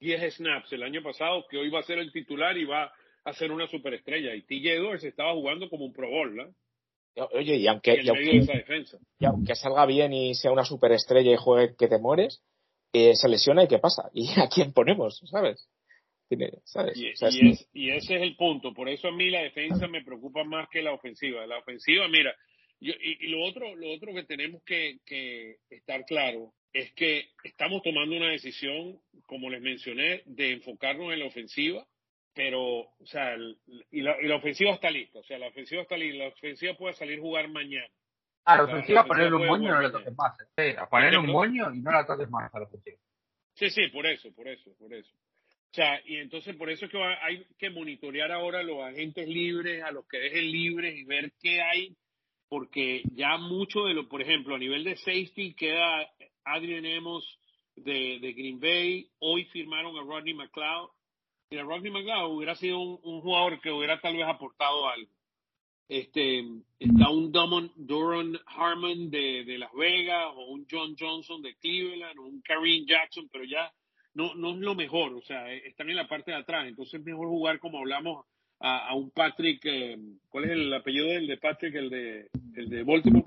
10 snaps el año pasado, que hoy va a ser el titular y va a ser una superestrella. Y TJ Edwards estaba jugando como un Pro Bowl, ¿no? Oye, y aunque, y aunque, salga bien y sea una superestrella y juegue que te mueres, eh, se lesiona y ¿qué pasa? ¿Y a quién ponemos? ¿Sabes? Y, ese es el punto. Por eso a mí la defensa me preocupa más que la ofensiva. La ofensiva, mira, y, lo otro, lo otro que tenemos que, estar claro es que estamos tomando una decisión, como les mencioné, de enfocarnos en la ofensiva, pero, o sea, y la, ofensiva está lista, o sea, la ofensiva está lista, la ofensiva puede salir a jugar mañana. Ah, la ofensiva, ponerle un moño y no la toques más. ¿eh? a ponerle un moño y no la toques más a la ofensiva. Sí, sí, por eso, por eso, por eso. O sea, y entonces por eso es que hay que monitorear ahora a los agentes libres, a los que dejen libres y ver qué hay, porque ya mucho de lo, por ejemplo, a nivel de safety queda Adrian Emos de, Green Bay, hoy firmaron a Rodney McLeod Mira, Rodney McLeod hubiera sido un, un, jugador que hubiera tal vez aportado algo. Este, está un Duron, Duron Harmon de, de, Las Vegas, o un John Johnson de Cleveland, o un Kareem Jackson, pero ya no, no es lo mejor, o sea, están en la parte de atrás, entonces es mejor jugar como hablamos a, a un Patrick, eh, ¿cuál es el apellido del de Patrick, el de, el de Baltimore?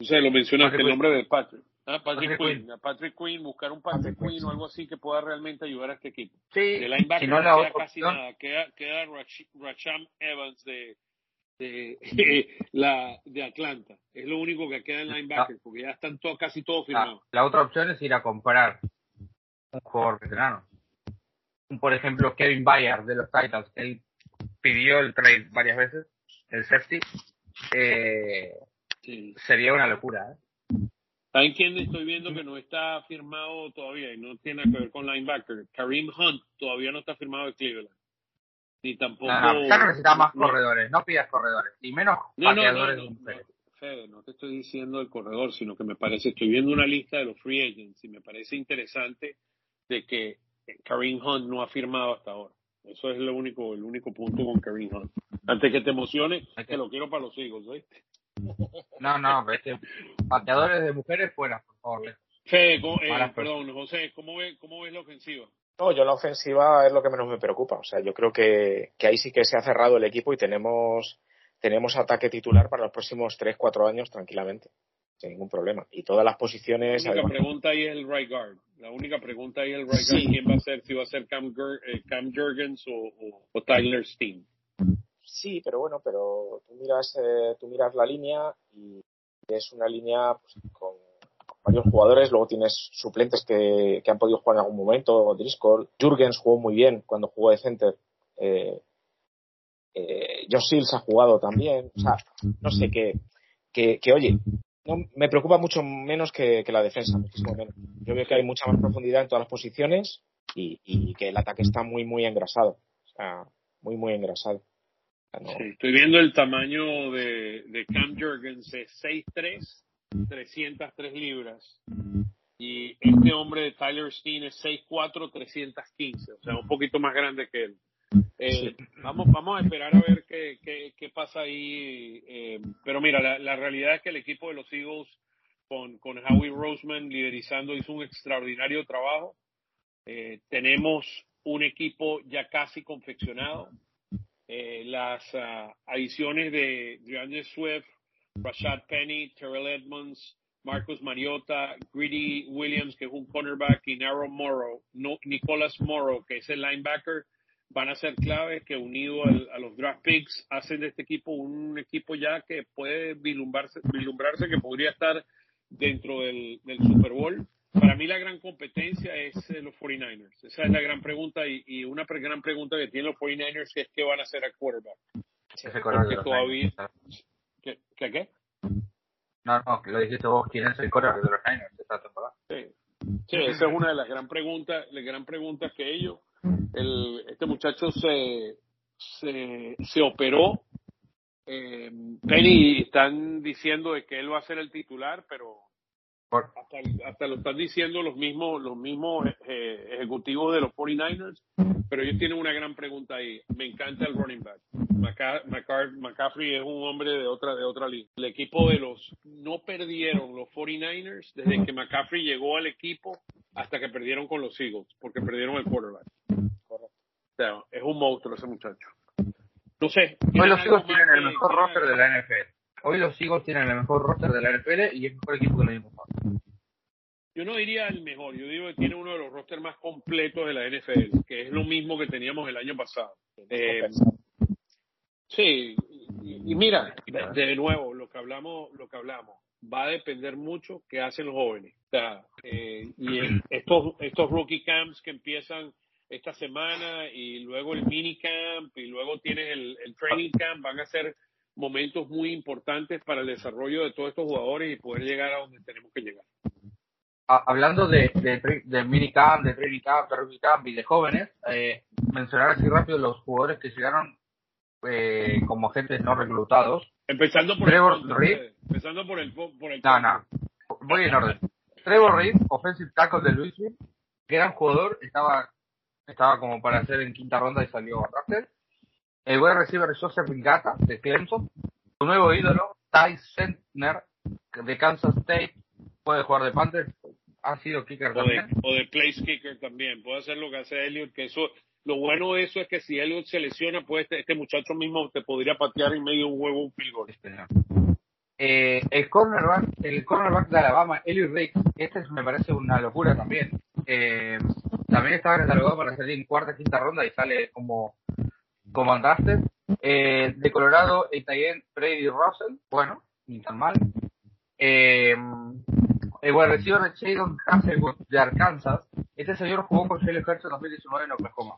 O sea, lo mencionaste, el nombre de Patrick. Ah, Patrick, Patrick Quinn. Patrick Quinn, buscar un Patrick, Patrick Quinn o algo así que pueda realmente ayudar a este equipo. Sí, de linebacker si no, queda otra casi opción- nada, queda, queda Rach- Racham Evans de, de, la, de Atlanta. Es lo único que queda en linebacker, porque ya están todos, casi todos La, firmados. la otra opción es ir a comprar un jugador veterano. Por ejemplo, Kevin Bayard de los Titans. Él pidió el trade varias veces, el safety. Eh, Sí. sería una locura. ¿eh? ¿Saben quién estoy viendo que no está firmado todavía y no tiene que ver con linebacker? Kareem Hunt todavía no está firmado de Cleveland. Ni tampoco. No, no, ya no necesitas más no, corredores, no pidas corredores, y menos No, no, no, pateadores no. Fede, no te estoy diciendo el corredor, sino que me parece, estoy viendo una lista de los free agents y me parece interesante de que Kareem Hunt no ha firmado hasta ahora. Eso es lo único, el único punto con Kareem Hunt. Antes que te emocione, Hay que- lo quiero para los hijos, ¿oíste? No, no, pateadores de mujeres fuera, por favor. Fede, ¿cómo- eh, perdón, José, ¿cómo ves, ¿cómo ves la ofensiva? No, yo la ofensiva es lo que menos me preocupa. O sea, yo creo que, que ahí sí que se ha cerrado el equipo y tenemos, tenemos ataque titular para los próximos 3, 4 años tranquilamente, sin ningún problema. Y todas las La posiciones, única además, pregunta ahí es el right guard. La única pregunta ahí es el right Sí. guard. ¿Quién va a ser? Si va a ser Cam, eh, Cam Jurgens o, o- o Tyler Steen. sí, pero bueno, pero tú miras, eh, tú miras la línea y es una línea pues, con, varios jugadores. Luego tienes suplentes que, que han podido jugar en algún momento. Driscoll, Jurgens jugó muy bien cuando jugó de center. Eh, eh, Josh ha jugado también. O sea, no sé, que, que, que oye, no, me preocupa mucho menos que, la defensa, menos. Yo veo que hay mucha más profundidad en todas las posiciones y, que el ataque está muy, muy engrasado. O sea, muy, muy engrasado. Sí, estoy viendo el tamaño de, de Cam Jurgens, es 6'3", 303 libras. Y este hombre de Tyler Steen es 6'4", 315, o sea, un poquito más grande que él. Eh, vamos, vamos a esperar a ver qué, qué, qué pasa ahí. eh, pero mira, la, la realidad es que el equipo de los Eagles, con, con Howie Roseman liderizando, hizo un extraordinario trabajo. Eh, tenemos un equipo ya casi confeccionado. Eh, las ah, adiciones de DeAndre Swift, Rashad Penny, Terrell Edmonds, Marcus Mariota, Greedy Williams, que es un cornerback, y Naro Morrow, no, Nicolas Morrow, que es el linebacker, van a ser claves que unido al- a los draft picks hacen de este equipo un equipo ya que puede vislumbrarse, vislumbrarse que podría estar dentro del, del Super Bowl. Para mí la gran competencia es eh, los 49ers. Esa es la gran pregunta y, y una pre- gran pregunta que tienen los 49ers es qué van a hacer a quarterback. Porque todavía-. ¿Qué? ¿Qué? qué? No, no, que lo dijiste vos, ¿quién es el corredor de los Niners esta temporada? Sí. Sí, esa es una de las gran preguntas, las gran preguntas que ellos, el, este muchacho se, se, se operó, eh, Penny están diciendo de que él va a ser el titular, pero Por- hasta, hasta lo están diciendo los mismos, los mismos eh, ejecutivos de los 49ers, pero ellos tienen una gran pregunta ahí. Me encanta el running back. Maca- McCaffrey es un hombre de otra, de otra liga. El equipo de los, no perdieron los 49ers desde que McCaffrey llegó al equipo hasta que perdieron con los Eagles, porque perdieron el quarterback. O sea, es un monstruo ese muchacho. No sé. ¿tienen los Eagles tienen el mejor roster de la NFL. Hoy los Eagles tienen el mejor roster de la NFL y es el mejor equipo que lo dimos. Yo no diría el mejor, yo digo que tiene uno de los rosters más completos de la NFL, que es lo mismo que teníamos el año pasado. Eh, sí, y, y mira, de, de nuevo, lo que hablamos, lo que hablamos, va a depender mucho qué hacen los jóvenes. O sea, eh, y estos, estos rookie camps que empiezan esta semana y luego el mini camp y luego tienes el, el training camp, van a ser momentos muy importantes para el desarrollo de todos estos jugadores y poder llegar a donde tenemos que llegar. Ah, hablando de, de, de minicamp, de training camp, de camp y de jóvenes, eh, mencionar así rápido los jugadores que llegaron eh, como agentes no reclutados. Empezando por Trevor el Reed. ustedes. Empezando por el por el No, no, voy en orden. Trevor Reed, offensive tackle de Louisville, gran jugador, estaba estaba como para hacer en quinta ronda y salió bastante. El buen receiver Joseph Ngata de Clemson. Su nuevo ídolo, Ty Sentner de Kansas State. Puede jugar de Panther. Ha sido kicker o de, también. o de place kicker también. Puede hacer lo que hace Elliot, que eso, lo bueno de eso es que si Elliot se lesiona, pues este, este muchacho mismo te podría patear en medio de un huevo un goal. Eh, el cornerback, el cornerback de Alabama, Elliot Riggs, este es- me parece una locura también. Eh, también estaba catalogado para salir en cuarta, quinta ronda y sale como, como undrafted. Eh, de Colorado, el Tayen Brady Russell, bueno, ni tan mal. Eh, el wide receiver de Shadon Hazelwood de Arkansas, este señor jugó con Shelley Hurts en 2019 en Oklahoma.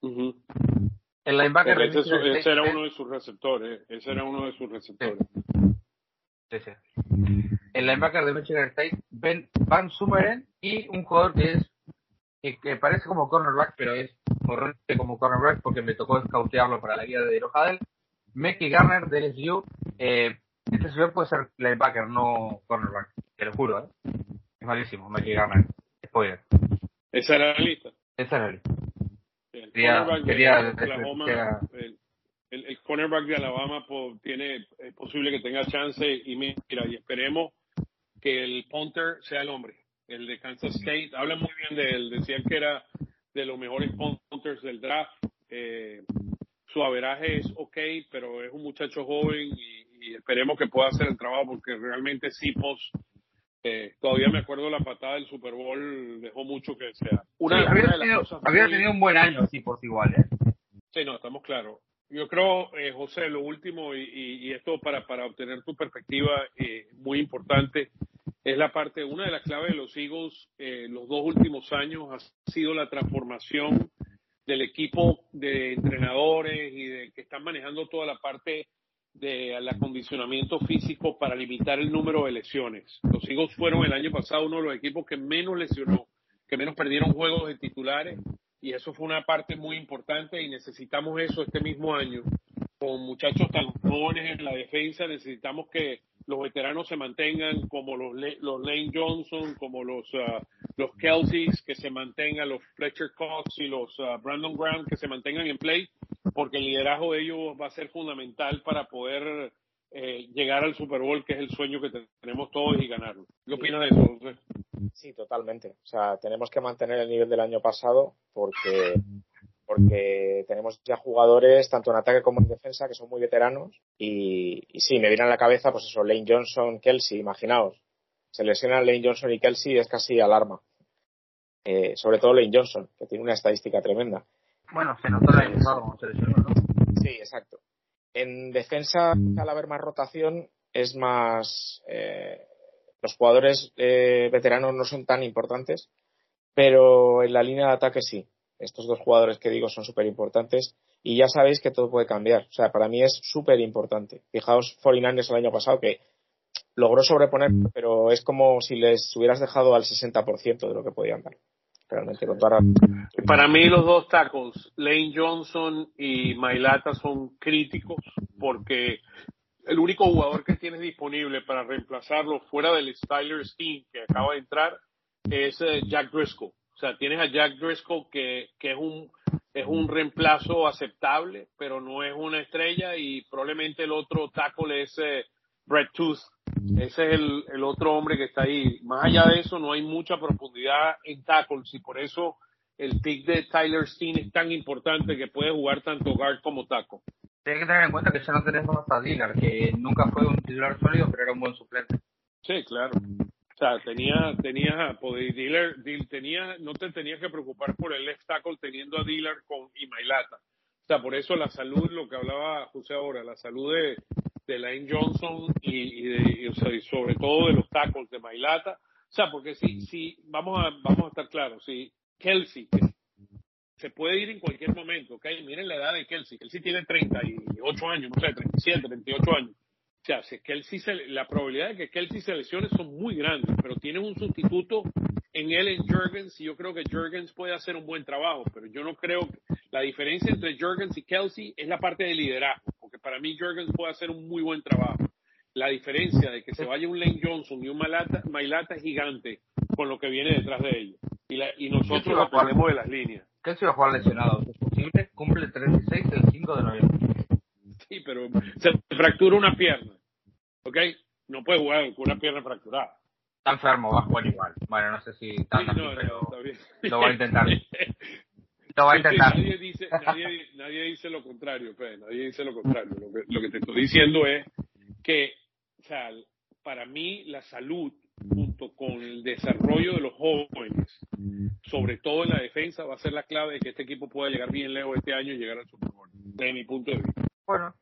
Ujú. El linebacker de Ese, Michigan ese era uno de sus receptores. Ese era uno de sus receptores. Sí, sí. El linebacker de Michigan State, Ben Van Sumeren, y un jugador que es que, que parece como cornerback, pero es horrible como cornerback porque me tocó scoutearlo para la guía de Rojadel. Mickey Garner de LSU. Eh, este señor puede ser linebacker, no cornerback. Te lo juro, ¿eh? Es malísimo, Mickey Garner. Spoiler. Esa era la lista. Esa era él. El Quería- cornerback quería- de Oklahoma, quería- el, el, el cornerback de Alabama po- tiene es posible que tenga chance y mira y esperemos que el punter sea el hombre el de Kansas State. Hablan muy bien de él. Decían que era de los mejores punters del draft. Eh, su averaje es ok pero es un muchacho joven y, y esperemos que pueda hacer el trabajo porque realmente Sipos eh, todavía me acuerdo la patada del Super Bowl dejó mucho que desear. Una, Sí, una había, de las tenido, cosas había muy- tenido un buen año, sí, por igual, ¿eh? Sí, no, estamos claros. Yo creo, eh, José, lo último, y, y- y esto para, para obtener tu perspectiva eh, muy importante, es la parte, una de las claves de los Eagles eh, los dos últimos años ha sido la transformación del equipo de entrenadores y de que están manejando toda la parte del acondicionamiento físico para limitar el número de lesiones. Los Eagles fueron el año pasado uno de los equipos que menos lesionó, que menos perdieron juegos de titulares y eso fue una parte muy importante y necesitamos eso este mismo año. Con muchachos tan jóvenes en la defensa, necesitamos que los veteranos se mantengan como los, los Lane Johnson, como los, ah, los Kelseys, que se mantengan, los Fletcher Cox y los ah, Brandon Graham, que se mantengan en play, porque el liderazgo de ellos va a ser fundamental para poder eh, llegar al Super Bowl, que es el sueño que te- tenemos todos y ganarlo. ¿Qué opinas de eso, José? Sí, totalmente. O sea, tenemos que mantener el nivel del año pasado porque, porque tenemos ya jugadores, tanto en ataque como en defensa, que son muy veteranos. Y, y sí, me viene a la cabeza, pues eso, Lane Johnson, Kelsey, imaginaos. Se lesionan Lane Johnson y Kelsey es casi alarma. Eh, sobre todo Lane Johnson, que tiene una estadística tremenda. Bueno, se notó pasado como se lesionó, ¿no? Sí, exacto. En defensa, al haber más rotación, es más. eh, los jugadores eh, veteranos no son tan importantes, pero en la línea de ataque sí. Estos dos jugadores que digo son súper importantes y ya sabéis que todo puede cambiar. O sea, para mí es súper importante. Fijaos 49ers el año pasado que logró sobreponer, pero es como si les hubieras dejado al 60% de lo que podían dar. Realmente, con toda la- Para mí los dos tackles, Lane Johnson y Mailata, son críticos porque el único jugador que tienes disponible para reemplazarlo fuera del Styler Steen que acaba de entrar es eh, Jack Driscoll. O sea, tienes a Jack Driscoll que, que es un es un reemplazo aceptable, pero no es una estrella y probablemente el otro tackle es eh, Brett Tooth. Ese es el, el otro hombre que está ahí. Más allá de eso, no hay mucha profundidad en tackles y por eso el pick de Tyler Steen es tan importante que puede jugar tanto guard como tackle. Tienes que tener en cuenta que ya no tenemos a Dillard, que nunca fue un titular sólido, pero era un buen suplente. Sí, claro. O sea, tenía, tenía, Dillard, Dill- tenía, no te tenías que preocupar por el left tackle teniendo a Dillard con y Mailata. O sea, por eso la salud, lo que hablaba José ahora, la salud de, de Lane Johnson y, de, o sea, y sobre todo de los tackles de Mailata. O sea, porque si, si, vamos a, vamos a estar claros, si Kelsey, que se puede ir en cualquier momento, ¿ok? Miren la edad de Kelsey. Kelsey tiene 38 años, no sé, 37, 38 años. O sea, si Kelsey se, la probabilidad de que Kelsey se lesione son muy grandes, pero tienes un sustituto en él, en Jurgens, y yo creo que Jurgens puede hacer un buen trabajo, pero yo no creo que la diferencia entre Jurgens y Kelsey es la parte de liderazgo, porque para mí Jurgens puede hacer un muy buen trabajo. La diferencia de que se vaya un Lane Johnson y un Mailata, Mailata gigante con lo que viene detrás de ellos. Y, la, y nosotros de dependemos de las líneas. Kelsey va a jugar lesionado, es posible. Cumple 36 el 5 de noviembre. Sí, pero se fractura una pierna. ¿Ok? No puede jugar con una pierna fracturada. Está enfermo, va a jugar igual. Bueno, no sé si está Sí, no, no, está bien. lo va a intentar. Lo va a intentar. Nadie dice, nadie, nadie dice lo contrario, Fede, nadie dice lo contrario. Lo que, lo que te estoy diciendo es que, o sea, para mí la salud junto con el desarrollo de los jóvenes, sobre todo Bueno,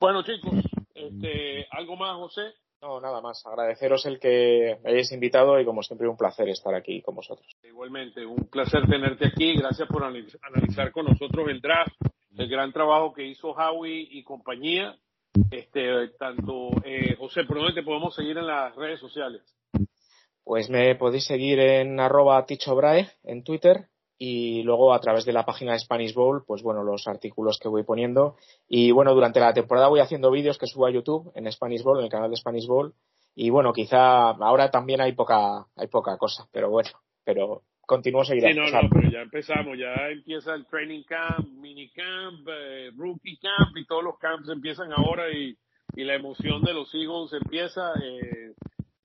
Bueno, chicos, este, ¿algo más, José? No, nada más. Agradeceros el que me hayáis invitado y como siempre un placer estar aquí con vosotros. Igualmente, un placer tenerte aquí. Gracias por analiz- analizar con nosotros el draft, el gran trabajo que hizo Howie y compañía. Este, tanto, eh, José, ¿por dónde te podemos seguir en las redes sociales? Pues me podéis seguir en arroba tichobrae en Twitter y luego a través de la página de Spanish Bowl, pues bueno, los artículos que voy poniendo. Y bueno, durante la temporada voy haciendo vídeos que subo a YouTube en Spanish Bowl, en el canal de Spanish Bowl. Y bueno, quizá ahora también hay poca, hay poca cosa, pero bueno, pero continúo Sí, seguirá. no, o sea, no, pero ya empezamos, ya empieza el training camp, mini camp, eh, rookie camp y todos los camps empiezan ahora y, y la emoción de los Eagles empieza. Eh,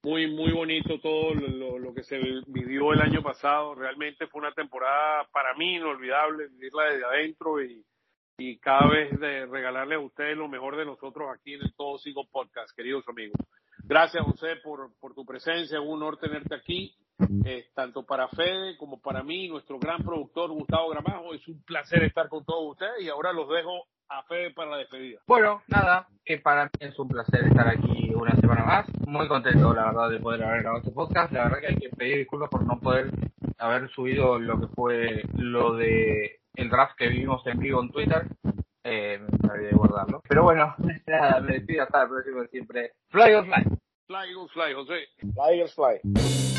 muy, muy bonito todo lo, lo- que se vivió el año pasado. Realmente fue una temporada para mí inolvidable, vivirla desde adentro y, y cada vez de regalarles a ustedes lo mejor de nosotros aquí en el Todo Sigo Podcast, queridos amigos. Gracias, José, por, por tu presencia. Es un honor tenerte aquí, eh, tanto para Fede como para mí, nuestro gran productor Gustavo Gramajo. Es un placer estar con todos ustedes y ahora los dejo a Fede para la despedida. bueno, nada, que para mí es un placer estar aquí una semana más. Muy contento, la verdad, de poder haber grabado este podcast. La verdad que hay que pedir disculpas por no poder haber subido lo que fue lo de el draft que vivimos en vivo en Twitter. Eh, me olvidé de guardarlo. Pero bueno, nada, me despido hasta el próximo siempre. Fly or fly. Fly, Eagles, fly, José. Fly Fly. Fly,